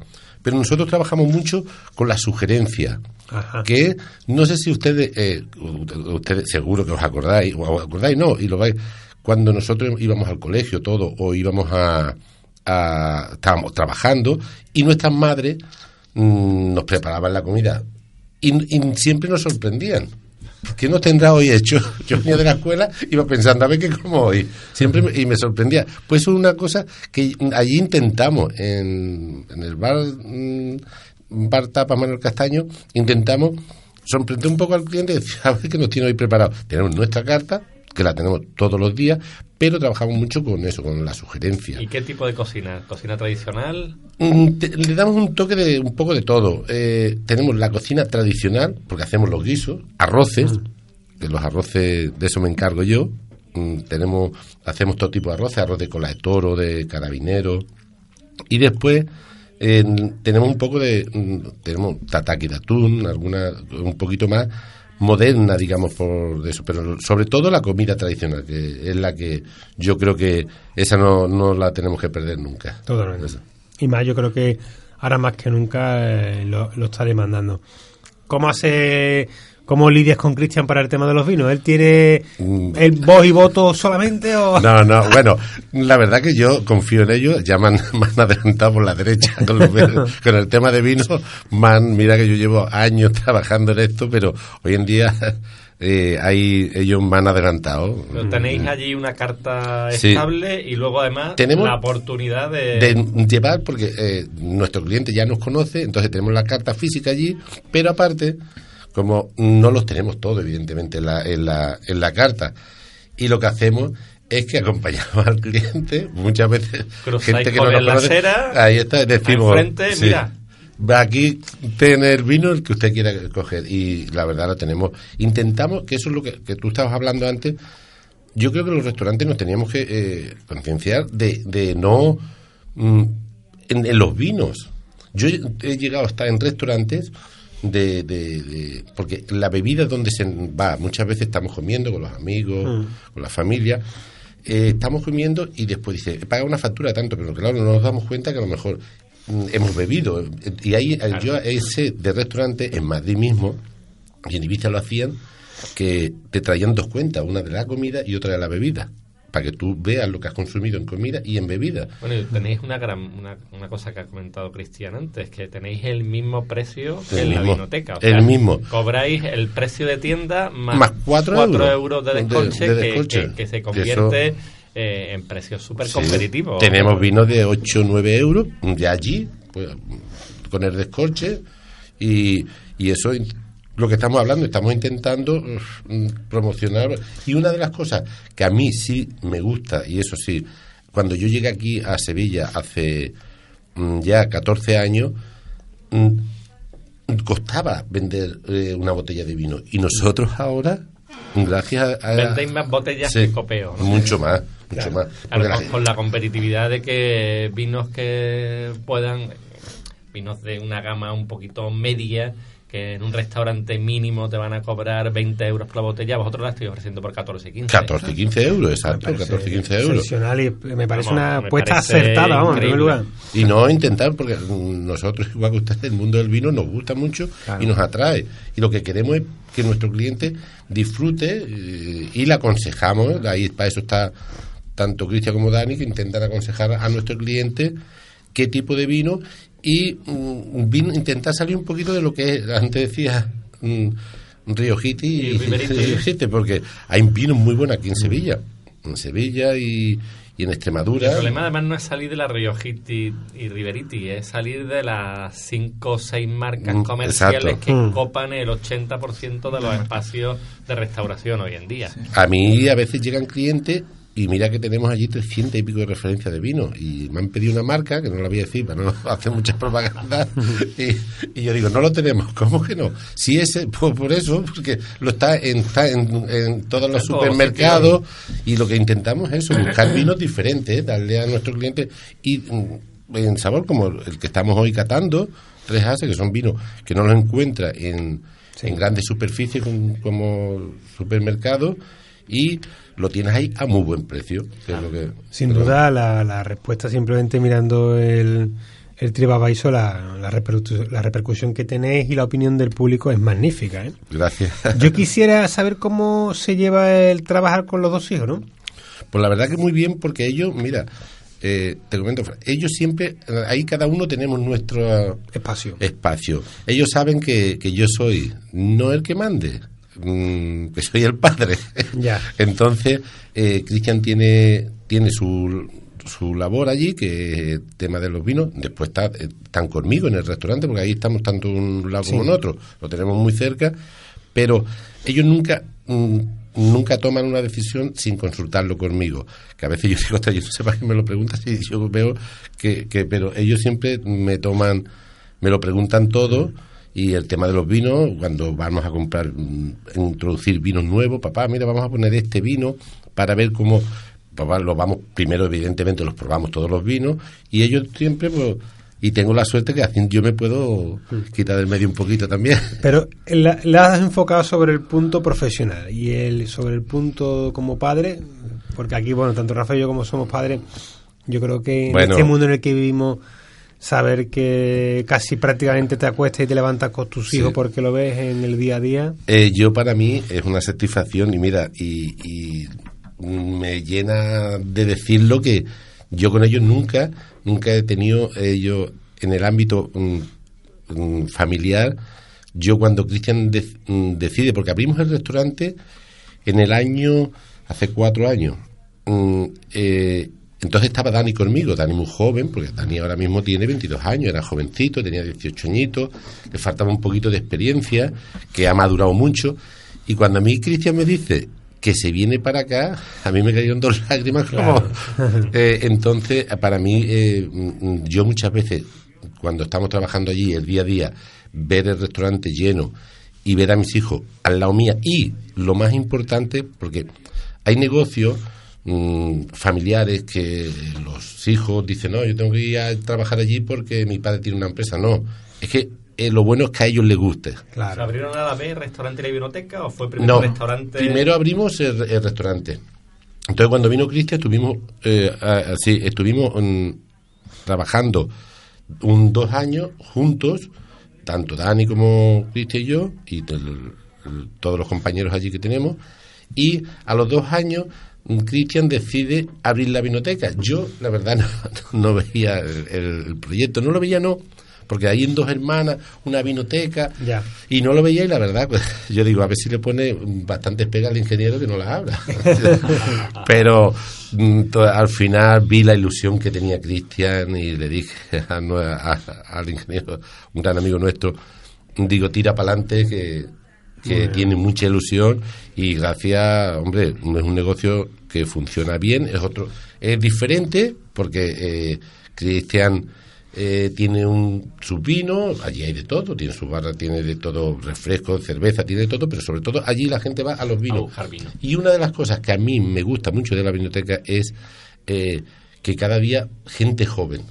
Speaker 4: pero nosotros trabajamos mucho con la sugerencia.
Speaker 1: Ajá.
Speaker 4: Que no sé si ustedes, eh, ustedes seguro que os acordáis, o acordáis, no, y lo vais, cuando nosotros íbamos al colegio todo, o íbamos a, a- estábamos trabajando, y nuestras madres mm, nos preparaban la comida, y, y siempre nos sorprendían. ¿Qué nos tendrá hoy hecho? Yo venía de la escuela, iba pensando, a ver qué como hoy. Siempre me- y me sorprendía. Pues una cosa que allí intentamos, en, en el bar, mm, bar Tapa Manuel Castaño, intentamos sorprender un poco al cliente y decir, a ver qué nos tiene hoy preparado. Tenemos nuestra carta, que la tenemos todos los días, pero trabajamos mucho con eso, con la sugerencia.
Speaker 2: ¿Y qué tipo de cocina? ¿Cocina tradicional?
Speaker 4: Mm, te- le damos un toque de un poco de todo. Eh, tenemos la cocina tradicional, porque hacemos los guisos, arroces, que los arroces, de eso me encargo yo. Mm, tenemos, hacemos todo tipo de arroces, arroz de cola de toro, de carabinero. Y después eh, tenemos un poco de, mm, tenemos tataki de atún, alguna, un poquito más moderna, digamos, por eso, pero sobre todo la comida tradicional, que es la que yo creo que esa no, no la tenemos que perder nunca.
Speaker 1: Totalmente.
Speaker 4: Esa.
Speaker 1: Y más, yo creo que ahora más que nunca eh, lo, lo está demandando. ¿Cómo hace, cómo lidias con Cristian para el tema de los vinos? ¿Él tiene
Speaker 4: Mm.
Speaker 1: el voz y voto solamente o...?
Speaker 4: No, no, bueno, la verdad que yo confío en ellos, ya me han, me han adelantado por la derecha con, los vinos. Con el tema de vino, man, mira que yo llevo años trabajando en esto, pero hoy en día eh, ellos me han adelantado.
Speaker 2: Pero tenéis allí una carta
Speaker 4: Sí.
Speaker 2: estable y luego además
Speaker 4: Tenemos
Speaker 2: la oportunidad de...
Speaker 4: de llevar, porque eh, nuestro cliente ya nos conoce, entonces tenemos la carta física allí, pero aparte, como no los tenemos todos, evidentemente, en la, en la, en la carta, y lo que hacemos es que acompañamos al cliente, muchas veces
Speaker 2: Cruzáis
Speaker 4: gente que no nos
Speaker 2: la
Speaker 4: conoce,
Speaker 2: acera,
Speaker 4: ahí está, decimos,
Speaker 2: enfrente,
Speaker 4: sí,
Speaker 2: mira.
Speaker 4: va aquí tener vino el que usted quiera coger, y la verdad lo tenemos. Intentamos, que eso es lo que, que tú estabas hablando antes, yo creo que los restaurantes nos teníamos que eh, concienciar de, de no mm, en, en los vinos. Yo he llegado a estar en restaurantes de, de- de- porque la bebida es donde se va. Muchas veces estamos comiendo con los amigos, con la familia. eh, estamos comiendo y después dice, paga una factura tanto, pero claro, no nos damos cuenta que a lo mejor mm, hemos bebido. Y ahí eh, yo ese de restaurante en Madrid mismo, y en Ibiza lo hacían, que te traían dos cuentas, una de la comida y otra de la bebida, para que tú veas lo que has consumido en comida y en bebida.
Speaker 2: Bueno, y tenéis una gran una, una cosa que ha comentado Cristian antes, que tenéis el mismo precio que
Speaker 4: El
Speaker 2: en la vinoteca. O
Speaker 4: el mismo.
Speaker 2: Cobráis el precio de tienda más,
Speaker 4: Más cuatro
Speaker 2: cuatro
Speaker 4: euros
Speaker 2: euros de
Speaker 4: de-
Speaker 2: desconche,
Speaker 4: de
Speaker 2: que-. Que, que se convierte eh, en precios súper
Speaker 4: Sí.
Speaker 2: competitivos.
Speaker 4: Tenemos vinos de 8 o 9 euros de allí, pues, con el descorche, y, y eso es lo que estamos hablando, estamos intentando mm, promocionar. Y una de las cosas que a mí sí me gusta, y eso sí, cuando yo llegué aquí a Sevilla hace mm, ya 14 años, mm, costaba vender eh, una botella de vino. Y nosotros ahora, gracias a...
Speaker 2: Vendéis más botellas
Speaker 4: Sí,
Speaker 2: que copeo. ¿no?
Speaker 4: Mucho más, mucho más.
Speaker 2: Claro,
Speaker 4: la
Speaker 2: con la competitividad de que vinos que puedan, vinos de una gama un poquito media, que en un restaurante mínimo te van a cobrar 20 euros por la botella, vosotros la estoy ofreciendo por 14, 15.
Speaker 4: 14 y 15 euros, exacto,
Speaker 1: Me parece
Speaker 4: 14 y 15 euros.
Speaker 1: excepcional y me parece
Speaker 2: Vamos,
Speaker 1: una
Speaker 2: me
Speaker 1: apuesta
Speaker 2: parece
Speaker 1: acertada, vamos, en primer lugar.
Speaker 4: Y no intentar, porque nosotros, igual que ustedes, el mundo del vino nos gusta mucho
Speaker 1: Claro.
Speaker 4: y nos atrae. Y lo que queremos es que nuestro cliente disfrute eh, y le aconsejamos, ahí para eso está tanto Cristian como Dani, que intentan aconsejar a nuestro cliente qué tipo de vino y mm, vino- intentar salir un poquito de lo que es, antes decía mm, Riojiti y,
Speaker 2: Y Riveriti.
Speaker 4: Riojiti, porque hay vinos muy buenos aquí en Sevilla, en Sevilla y, y en Extremadura.
Speaker 2: El problema además no es salir de la Riojiti y Riveriti, es salir de las 5 o 6 marcas comerciales
Speaker 4: exacto.
Speaker 2: que
Speaker 1: Mm.
Speaker 2: copan el 80% de los espacios de restauración hoy en día.
Speaker 4: A mí a veces llegan clientes y mira que tenemos allí 300 y pico de referencias de vino. Y me han pedido una marca, que no la voy a decir para no hacer muchas propagandas, y, y yo digo, no lo tenemos, ¿cómo que no? Si ese, pues por eso, porque lo está en, está en, en todos los supermercados y lo que intentamos es eso, buscar vinos diferentes, darle a nuestros clientes y mm, en sabor como el que estamos hoy catando, tres ases, que son vinos que no los encuentra en, en grandes superficies como, como supermercados y lo tienes ahí a muy buen precio. que es lo que-
Speaker 1: Sin duda, la, la respuesta simplemente mirando el, el TripAdvisor, la, la, la repercusión que tenéis y la opinión del público es magnífica. ¿eh?
Speaker 4: Gracias.
Speaker 1: Yo quisiera saber cómo se lleva el trabajar con los dos hijos, ¿no?
Speaker 4: Pues la verdad que muy bien porque ellos, mira, eh, te comento, ellos siempre, ahí cada uno tenemos nuestro
Speaker 1: Espacio.
Speaker 4: espacio. Ellos saben que, que yo soy no el que mande, mm, que soy el padre.
Speaker 1: Ya.
Speaker 4: Entonces, eh, Cristian tiene, tiene su, su labor allí, que es el tema de los vinos. Después está, eh, están conmigo en el restaurante, porque ahí estamos tanto un lado como en otro. Lo tenemos muy cerca. Pero ellos nunca... mm, Nunca toman una decisión sin consultarlo conmigo. Que a veces yo digo, "Ostras, yo no sé para qué me lo preguntas y yo veo que, que... Pero ellos siempre me toman me lo preguntan todo y el tema de los vinos, cuando vamos a comprar, mm, introducir vinos nuevos, papá, mira, vamos a poner este vino para ver cómo, papá, lo vamos, primero evidentemente los probamos todos los vinos y ellos siempre, pues, y tengo la suerte que así yo me puedo quitar del medio un poquito también.
Speaker 1: Pero la, la has enfocado sobre el punto profesional y el sobre el punto como padre, porque aquí, bueno, tanto Rafa y yo como somos padres, yo creo que en este mundo en el que vivimos, saber que casi prácticamente te acuestas y te levantas con tus
Speaker 4: Sí.
Speaker 1: hijos porque lo ves en el día a día.
Speaker 4: Eh, yo para mí es una satisfacción y mira, y, y me llena de decirlo que yo con ellos nunca, nunca he tenido ellos en el ámbito mm, mm, familiar. Yo cuando Cristian de- mm, decide, porque abrimos el restaurante en el año, hace cuatro años, mm, eh, entonces estaba Dani conmigo, Dani muy joven, porque Dani ahora mismo tiene 22 años, era jovencito, tenía 18 añitos, le faltaba un poquito de experiencia, que ha madurado mucho. Y cuando a mí Cristian me dice que se viene para acá, a mí me cayeron dos lágrimas como... Eh, entonces, para mí, eh, mm, yo muchas veces, cuando estamos trabajando allí, el día a día, ver el restaurante lleno y ver a mis hijos al lado mía y, lo más importante, porque hay negocios mm, familiares que los hijos dicen, no, yo tengo que ir a trabajar allí porque mi padre tiene una empresa. No, es que eh, lo bueno es que a ellos les guste.
Speaker 2: ¿Se
Speaker 1: Claro.
Speaker 2: abrieron a la vez restaurante y la biblioteca o fue primero
Speaker 4: No,
Speaker 2: restaurante?
Speaker 4: primero abrimos el, el restaurante. Entonces cuando vino Cristian estuvimos, eh, así, estuvimos mm, trabajando un dos años juntos, tanto Dani como Cristian y yo, y el- el- todos los compañeros allí que tenemos, y a los dos años Cristian decide abrir la vinoteca. Yo, la verdad, no, no veía el, proyecto, no lo veía, no, porque hay en dos hermanas una vinoteca
Speaker 1: Ya.
Speaker 4: y no lo veía y la verdad, pues, yo digo, a ver si le pone bastantes pegas al ingeniero que no las abra. Pero mm, al final vi la ilusión que tenía Cristian y le dije a a- al ingeniero, un gran amigo nuestro, digo, tira para adelante que, que tiene mucha ilusión y gracias, hombre, es un negocio que funciona bien, es otro, es diferente porque eh, Cristian eh, tiene un su vino, allí hay de todo, tiene su barra, tiene de todo, refresco, cerveza, tiene de todo, pero sobre todo allí la gente va a los vinos.
Speaker 2: vino.
Speaker 4: Y una de las cosas que a mí me gusta mucho de la biblioteca es eh, que cada día gente joven.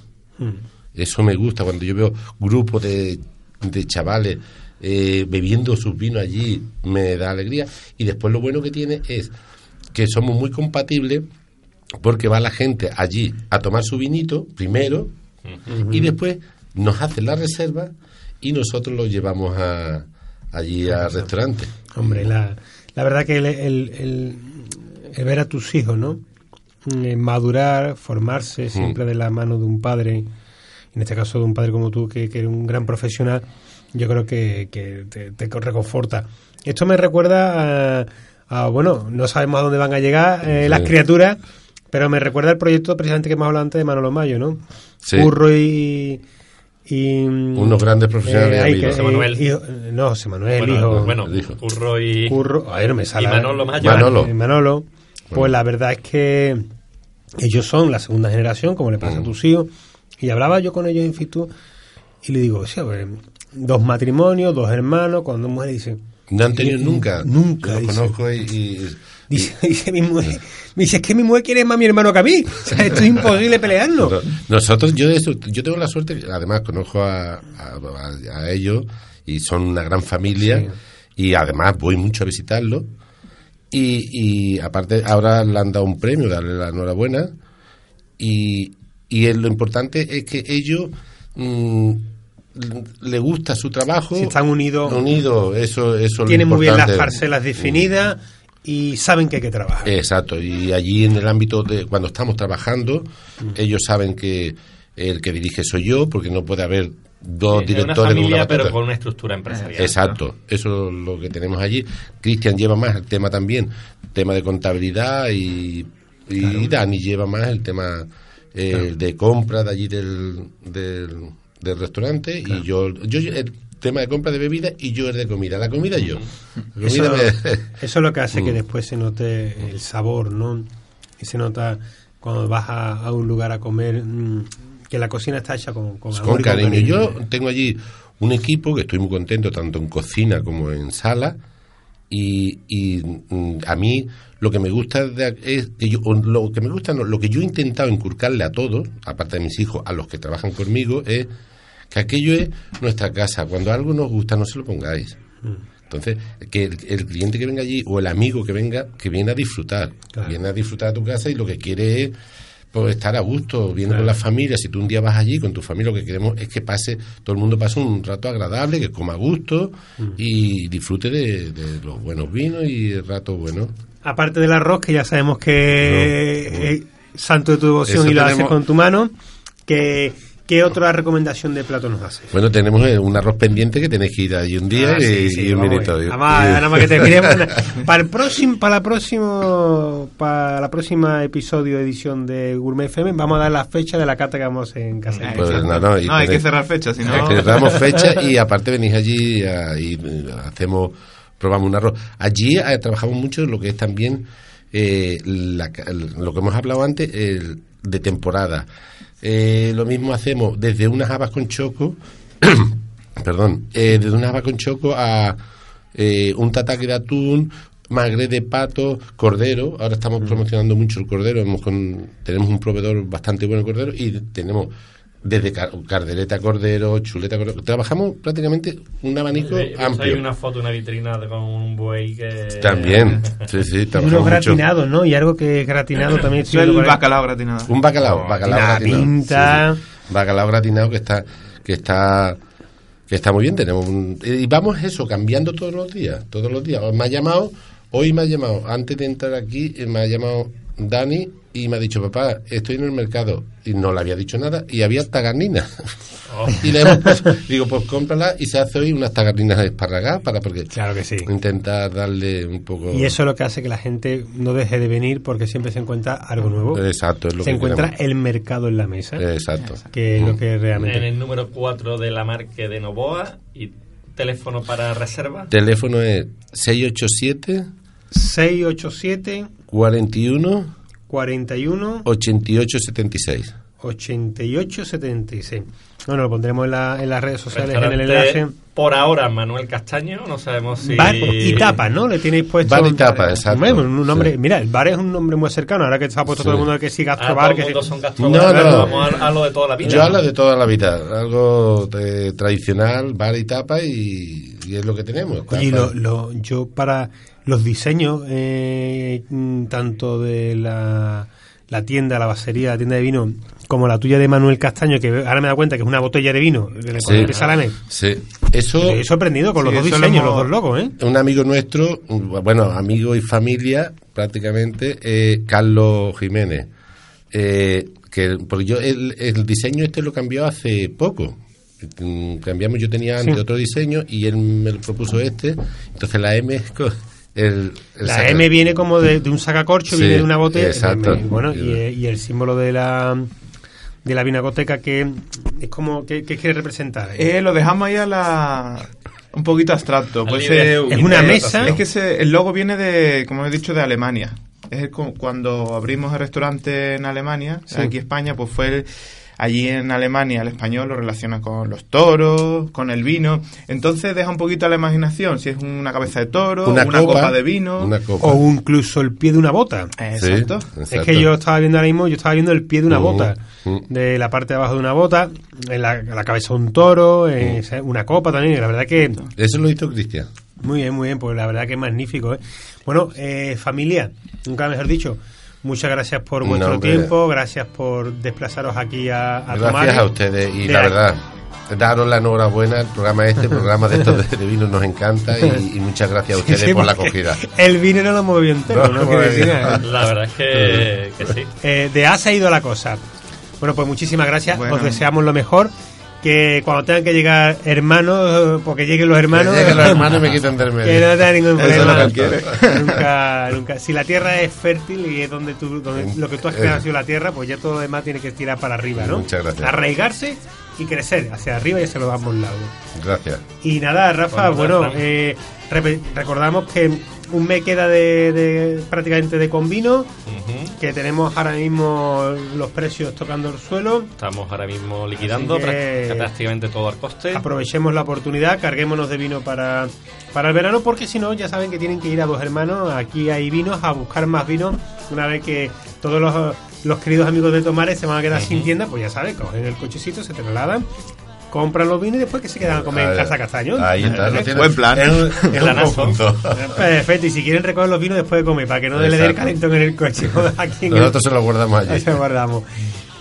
Speaker 4: Eso me gusta cuando yo veo grupos de, de chavales eh, bebiendo sus vinos allí, me da alegría. Y después lo bueno que tiene es que somos muy compatibles porque va la gente allí a tomar su vinito primero y después nos hacen la reserva y nosotros lo llevamos a, allí al restaurante.
Speaker 1: Hombre, la, la verdad que el, el- el- el ver a tus hijos, ¿no? Eh, madurar, formarse siempre de la mano de un padre, en este caso de un padre como tú, que, que eres un gran profesional, yo creo que, que te, te reconforta. Esto me recuerda a, a, bueno, no sabemos a dónde van a llegar eh,
Speaker 4: Sí.
Speaker 1: las criaturas, pero me recuerda el proyecto precisamente que hemos hablado antes de Manolo Mayo, ¿no?
Speaker 4: Sí.
Speaker 1: Curro y... y
Speaker 4: Unos grandes profesionales
Speaker 1: hay
Speaker 4: amigos.
Speaker 1: que-
Speaker 2: José Manuel.
Speaker 1: hijo- no, José Manuel,
Speaker 2: bueno,
Speaker 1: hijo.
Speaker 2: bueno,
Speaker 4: el hijo.
Speaker 2: Curro y,
Speaker 1: Curro, a ver, no me sale.
Speaker 2: y Manolo Mayo.
Speaker 4: Manolo.
Speaker 1: Eh, Manolo, pues la verdad es que ellos son la segunda generación, como le
Speaker 4: Mm.
Speaker 1: pasa a tus hijos. Y hablaba yo con ellos en Fitur y le digo, sí, a ver, dos matrimonios, dos hermanos, cuando mujeres dicen,
Speaker 4: No han tenido nunca.
Speaker 1: Nunca,
Speaker 4: Yo los
Speaker 1: dice.
Speaker 4: conozco y, y-
Speaker 1: dice, dice mi mujer, me dice, es que mi mujer quiere más a mi hermano que a mí. O sea, esto es imposible pelearnos.
Speaker 4: No- Nosotros, yo de eso, yo tengo la suerte, además conozco a, a- ellos y son una gran familia
Speaker 1: Sí.
Speaker 4: y además voy mucho a visitarlos y, y aparte ahora le han dado un premio, darle la enhorabuena y, y lo importante es que ellos mm, le gusta su trabajo.
Speaker 1: Si están unidos,
Speaker 4: unidos, eso, eso es lo
Speaker 1: tienen muy bien las parcelas definidas y saben que hay que trabajar.
Speaker 4: Exacto, y allí en el ámbito de cuando estamos trabajando,
Speaker 1: Mm.
Speaker 4: ellos saben que el que dirige soy yo, porque no puede haber dos
Speaker 2: Es una
Speaker 4: directores una
Speaker 2: familia, pero con una estructura empresarial.
Speaker 4: Exacto, eso es lo que tenemos allí. Cristian lleva más el tema también, tema de contabilidad y, y Dani lleva más el tema eh, de compra de allí del, del, del restaurante y yo, yo el tema de compra de bebidas y yo el de comida. La comida yo. La
Speaker 1: Eso,
Speaker 4: comida me-
Speaker 1: eso es lo que hace que
Speaker 4: Mm.
Speaker 1: después se note el sabor, ¿no? Y se nota cuando vas a, a un lugar a comer mm, que la cocina está hecha con, con, amor
Speaker 4: con cariño. Yo tengo allí un equipo que estoy muy contento tanto en cocina como en sala y, y, mm, a mí lo que me gusta de- es que yo, lo que me gusta no, lo que yo he intentado inculcarle a todos, aparte de mis hijos, a los que trabajan conmigo, es que aquello es nuestra casa. Cuando algo nos gusta, no se lo pongáis. Entonces, que el, el cliente que venga allí o el amigo que venga, que viene a disfrutar,
Speaker 1: Claro.
Speaker 4: viene a disfrutar a tu casa y lo que quiere es pues, estar a gusto, viene con la familia. Si tú un día vas allí con tu familia, lo que queremos es que pase, todo el mundo pase un rato agradable, que coma a gusto y disfrute de, de los buenos vinos y el rato bueno.
Speaker 1: Aparte del arroz, que ya sabemos que
Speaker 4: No.
Speaker 1: es santo de tu devoción
Speaker 4: Eso
Speaker 1: y lo haces con tu mano, que, ¿qué otra recomendación de plato nos haces?
Speaker 4: Bueno, tenemos eh, un arroz pendiente que tenéis que ir allí un día
Speaker 1: Ah,
Speaker 4: y,
Speaker 1: sí, sí,
Speaker 4: y un vinito.
Speaker 1: Nada más, que te para el próximo, para la próximo, para la próxima episodio edición de Gourmet FM, vamos a dar la fecha de la cata que vamos en casa.
Speaker 4: Pues, no, no, y
Speaker 3: No, hay que cerrar fechas, si no...
Speaker 4: Cerramos fecha y aparte venís allí a- y eh, hacemos, probamos un arroz. Allí eh, trabajamos mucho en lo que es también eh, la ca- el- lo que hemos hablado antes el- de temporada. Eh, lo mismo hacemos desde unas habas con choco, perdón, eh, desde unas habas con choco a eh, un tataki de atún, magre de pato, cordero. Ahora estamos promocionando mucho el cordero. Hemos con- tenemos un proveedor bastante bueno de cordero y tenemos desde car- cardereta cordero, chuleta cordero. Trabajamos prácticamente un abanico
Speaker 2: Eh,
Speaker 4: amplio.
Speaker 2: Hay una foto, una vitrina con un buey que...
Speaker 4: También, sí, sí,
Speaker 1: unos
Speaker 4: mucho.
Speaker 1: gratinados, ¿no? Y algo que gratinado también. Estoy
Speaker 3: el bacalao gratinado.
Speaker 4: Un bacalao, bacalao
Speaker 1: la
Speaker 4: gratinado.
Speaker 1: pinta.
Speaker 4: Sí, sí. Bacalao gratinado que está, que está, que está muy bien. Tenemos un- y vamos eso, cambiando todos los días, todos los días. Me ha llamado, hoy me ha llamado, antes de entrar aquí, eh, me ha llamado Dani y me ha dicho, papá, estoy en el mercado. Y no le había dicho nada y había tagarninas.
Speaker 2: Oh.
Speaker 4: y le hemos puesto- digo, pues cómprala y se hace hoy unas tagarninas esparragadas para porque
Speaker 1: Claro que sí.
Speaker 4: intentar darle un poco...
Speaker 1: Y eso es lo que hace que la gente no deje de venir porque siempre se encuentra algo nuevo.
Speaker 4: Exacto, es lo
Speaker 1: se
Speaker 4: que
Speaker 1: encuentra
Speaker 4: queremos.
Speaker 1: el mercado en la mesa,
Speaker 4: Exacto.
Speaker 1: que es lo que
Speaker 2: En
Speaker 1: realmente...
Speaker 2: el número 4 de la marca de Novoa y teléfono para reserva.
Speaker 4: Teléfono es 687
Speaker 1: 687
Speaker 4: 41
Speaker 1: 41
Speaker 4: 88 76.
Speaker 1: 88 76. Bueno, lo pondremos en, la- en las redes sociales, en el enlace.
Speaker 2: Por ahora, Manuel Castaño, no sabemos si...
Speaker 1: Bar y tapa, ¿no? Le tenéis puesto.
Speaker 4: Bar y tapa, exacto.
Speaker 1: Un nombre,
Speaker 4: Sí.
Speaker 1: Mira, el bar es un nombre muy cercano. Ahora que se ha puesto
Speaker 4: Sí.
Speaker 1: todo el mundo que sí,
Speaker 2: Ah,
Speaker 1: gastrobar.
Speaker 2: el
Speaker 1: que
Speaker 2: mundo
Speaker 1: sí.
Speaker 2: son
Speaker 4: No,
Speaker 2: gastrobares,
Speaker 4: no.
Speaker 2: vamos a, a lo de toda la vida.
Speaker 4: Yo hablo de toda la vida, algo eh, tradicional, bar y tapa y, y es lo que tenemos.
Speaker 1: Oye, lo, lo- yo para los diseños, eh, tanto de la, la tienda, la basería, la tienda de vino, como la tuya de Manuel Castaño, que ahora me da cuenta que es una botella de vino, de
Speaker 4: Sí.
Speaker 1: mes.
Speaker 4: Sí. Eso,
Speaker 1: Estoy sorprendido con los
Speaker 3: Sí,
Speaker 1: dos
Speaker 3: lo
Speaker 1: diseños,
Speaker 3: hemos-
Speaker 1: los dos locos, ¿eh?
Speaker 4: un amigo nuestro, bueno, amigo y familia prácticamente, eh, Carlos Jiménez, eh, que porque yo el, el diseño este lo cambió hace poco. Mm, Cambiamos, yo tenía antes
Speaker 1: Sí.
Speaker 4: otro diseño y él me lo propuso este. Entonces la M, es el, el
Speaker 1: La
Speaker 4: saca-
Speaker 1: M viene como de, de un sacacorcho,
Speaker 4: Sí,
Speaker 1: viene de una botella.
Speaker 4: exacto.
Speaker 1: M, Bueno, y, y el símbolo de la de la vinacoteca que es como que, que quiere representar.
Speaker 3: Eh, lo dejamos ahí a la... Un poquito abstracto. Puede ser-
Speaker 1: Es una
Speaker 3: eh,
Speaker 1: mesa.
Speaker 3: Es que ese- el logo viene de, como he dicho, de Alemania. Es el cu- cuando abrimos el restaurante en Alemania,
Speaker 1: Sí.
Speaker 3: aquí en España, pues fue el- allí en Alemania el español lo relaciona con los toros, con el vino. Entonces deja un poquito a la imaginación si es una cabeza de toro, una, copa, de vino.
Speaker 4: Una copa.
Speaker 1: o incluso el pie de una bota.
Speaker 4: Sí,
Speaker 3: Exacto.
Speaker 1: Es que yo estaba viendo ahora mismo, yo estaba viendo el pie de una bota, de la parte de abajo de una bota, en la, la cabeza un toro, eh, una copa también, y la verdad que
Speaker 4: Eso lo hizo Cristian.
Speaker 1: muy bien, muy bien, pues la verdad que es magnífico. ¿eh? Bueno, eh, familia, nunca mejor dicho, muchas gracias por
Speaker 4: No,
Speaker 1: vuestro
Speaker 4: hombre.
Speaker 1: tiempo, gracias por desplazaros aquí a, a
Speaker 4: Gracias a ustedes y
Speaker 1: De
Speaker 4: la verdad, daros la enhorabuena, el programa este, el programa de estos de, vino nos encanta y, y muchas gracias a ustedes
Speaker 1: Sí,
Speaker 4: por la acogida.
Speaker 1: El vino no lo hemos bebido entero,
Speaker 4: No,
Speaker 1: no, quiere decir
Speaker 4: bueno.
Speaker 1: nada.
Speaker 2: La verdad es que, que sí.
Speaker 1: Eh, de A se ha ido la cosa. Bueno, pues muchísimas gracias.
Speaker 3: Bueno.
Speaker 1: Os deseamos lo mejor. Que cuando tengan que llegar hermanos, porque lleguen los hermanos.
Speaker 4: Que lleguen los hermanos y me quiten del medio.
Speaker 1: Que no tenga ningún
Speaker 4: Eso es
Speaker 1: problema.
Speaker 4: lo que quiere.
Speaker 1: nunca, nunca. Si la tierra es fértil y es donde tú, donde lo que tú has creado ha sido la tierra, pues ya todo lo demás tiene que tirar para arriba, ¿no?
Speaker 4: Muchas gracias.
Speaker 1: Arraigarse y crecer hacia arriba y hacia los ambos lados.
Speaker 4: Gracias.
Speaker 1: Y nada, Rafa,
Speaker 2: Bueno,
Speaker 1: eh, recordamos que un mes queda de, de- prácticamente de convino,
Speaker 2: Ujú.
Speaker 1: que tenemos ahora mismo los precios tocando el suelo.
Speaker 2: Estamos ahora mismo liquidando prácticamente todo al coste.
Speaker 1: Aprovechemos la oportunidad, carguémonos de vino para, para el verano, porque si no, ya saben que tienen que ir a dos hermanos. Aquí hay vinos, a buscar más vino. Una vez que todos los, los queridos amigos de Tomares se van a quedar sin tienda, pues ya saben, cogen el cochecito, se trasladan, compran los vinos y después que se quedan a comer en casa Castaño.
Speaker 4: Ahí está. lo
Speaker 1: ¿Eh?
Speaker 4: tienes.
Speaker 3: Buen plan.
Speaker 4: Es un, es un conjunto.
Speaker 1: Perfecto, y si quieren recoger los vinos después de comer, para que no le dé el calentón en el coche. Aquí en el-
Speaker 4: Nosotros se lo guardamos allí.
Speaker 1: Ahí se lo guardamos.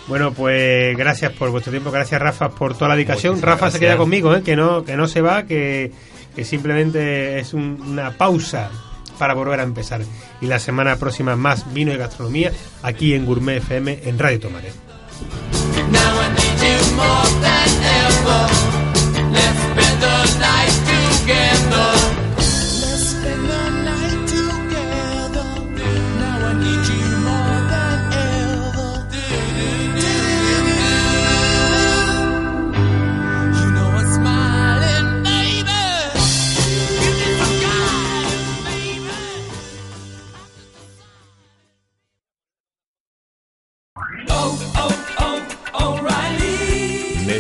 Speaker 1: Bueno, pues gracias por vuestro tiempo, gracias Rafa por toda la dedicación.
Speaker 2: Muchísimas
Speaker 1: Rafa se queda conmigo, ¿eh? que no que no se va, que, que simplemente es un- una pausa para volver a empezar. Y la semana próxima más vino y gastronomía aquí en Gourmet FM en Radio Tomares.
Speaker 5: More than ever. Let's spend the night together.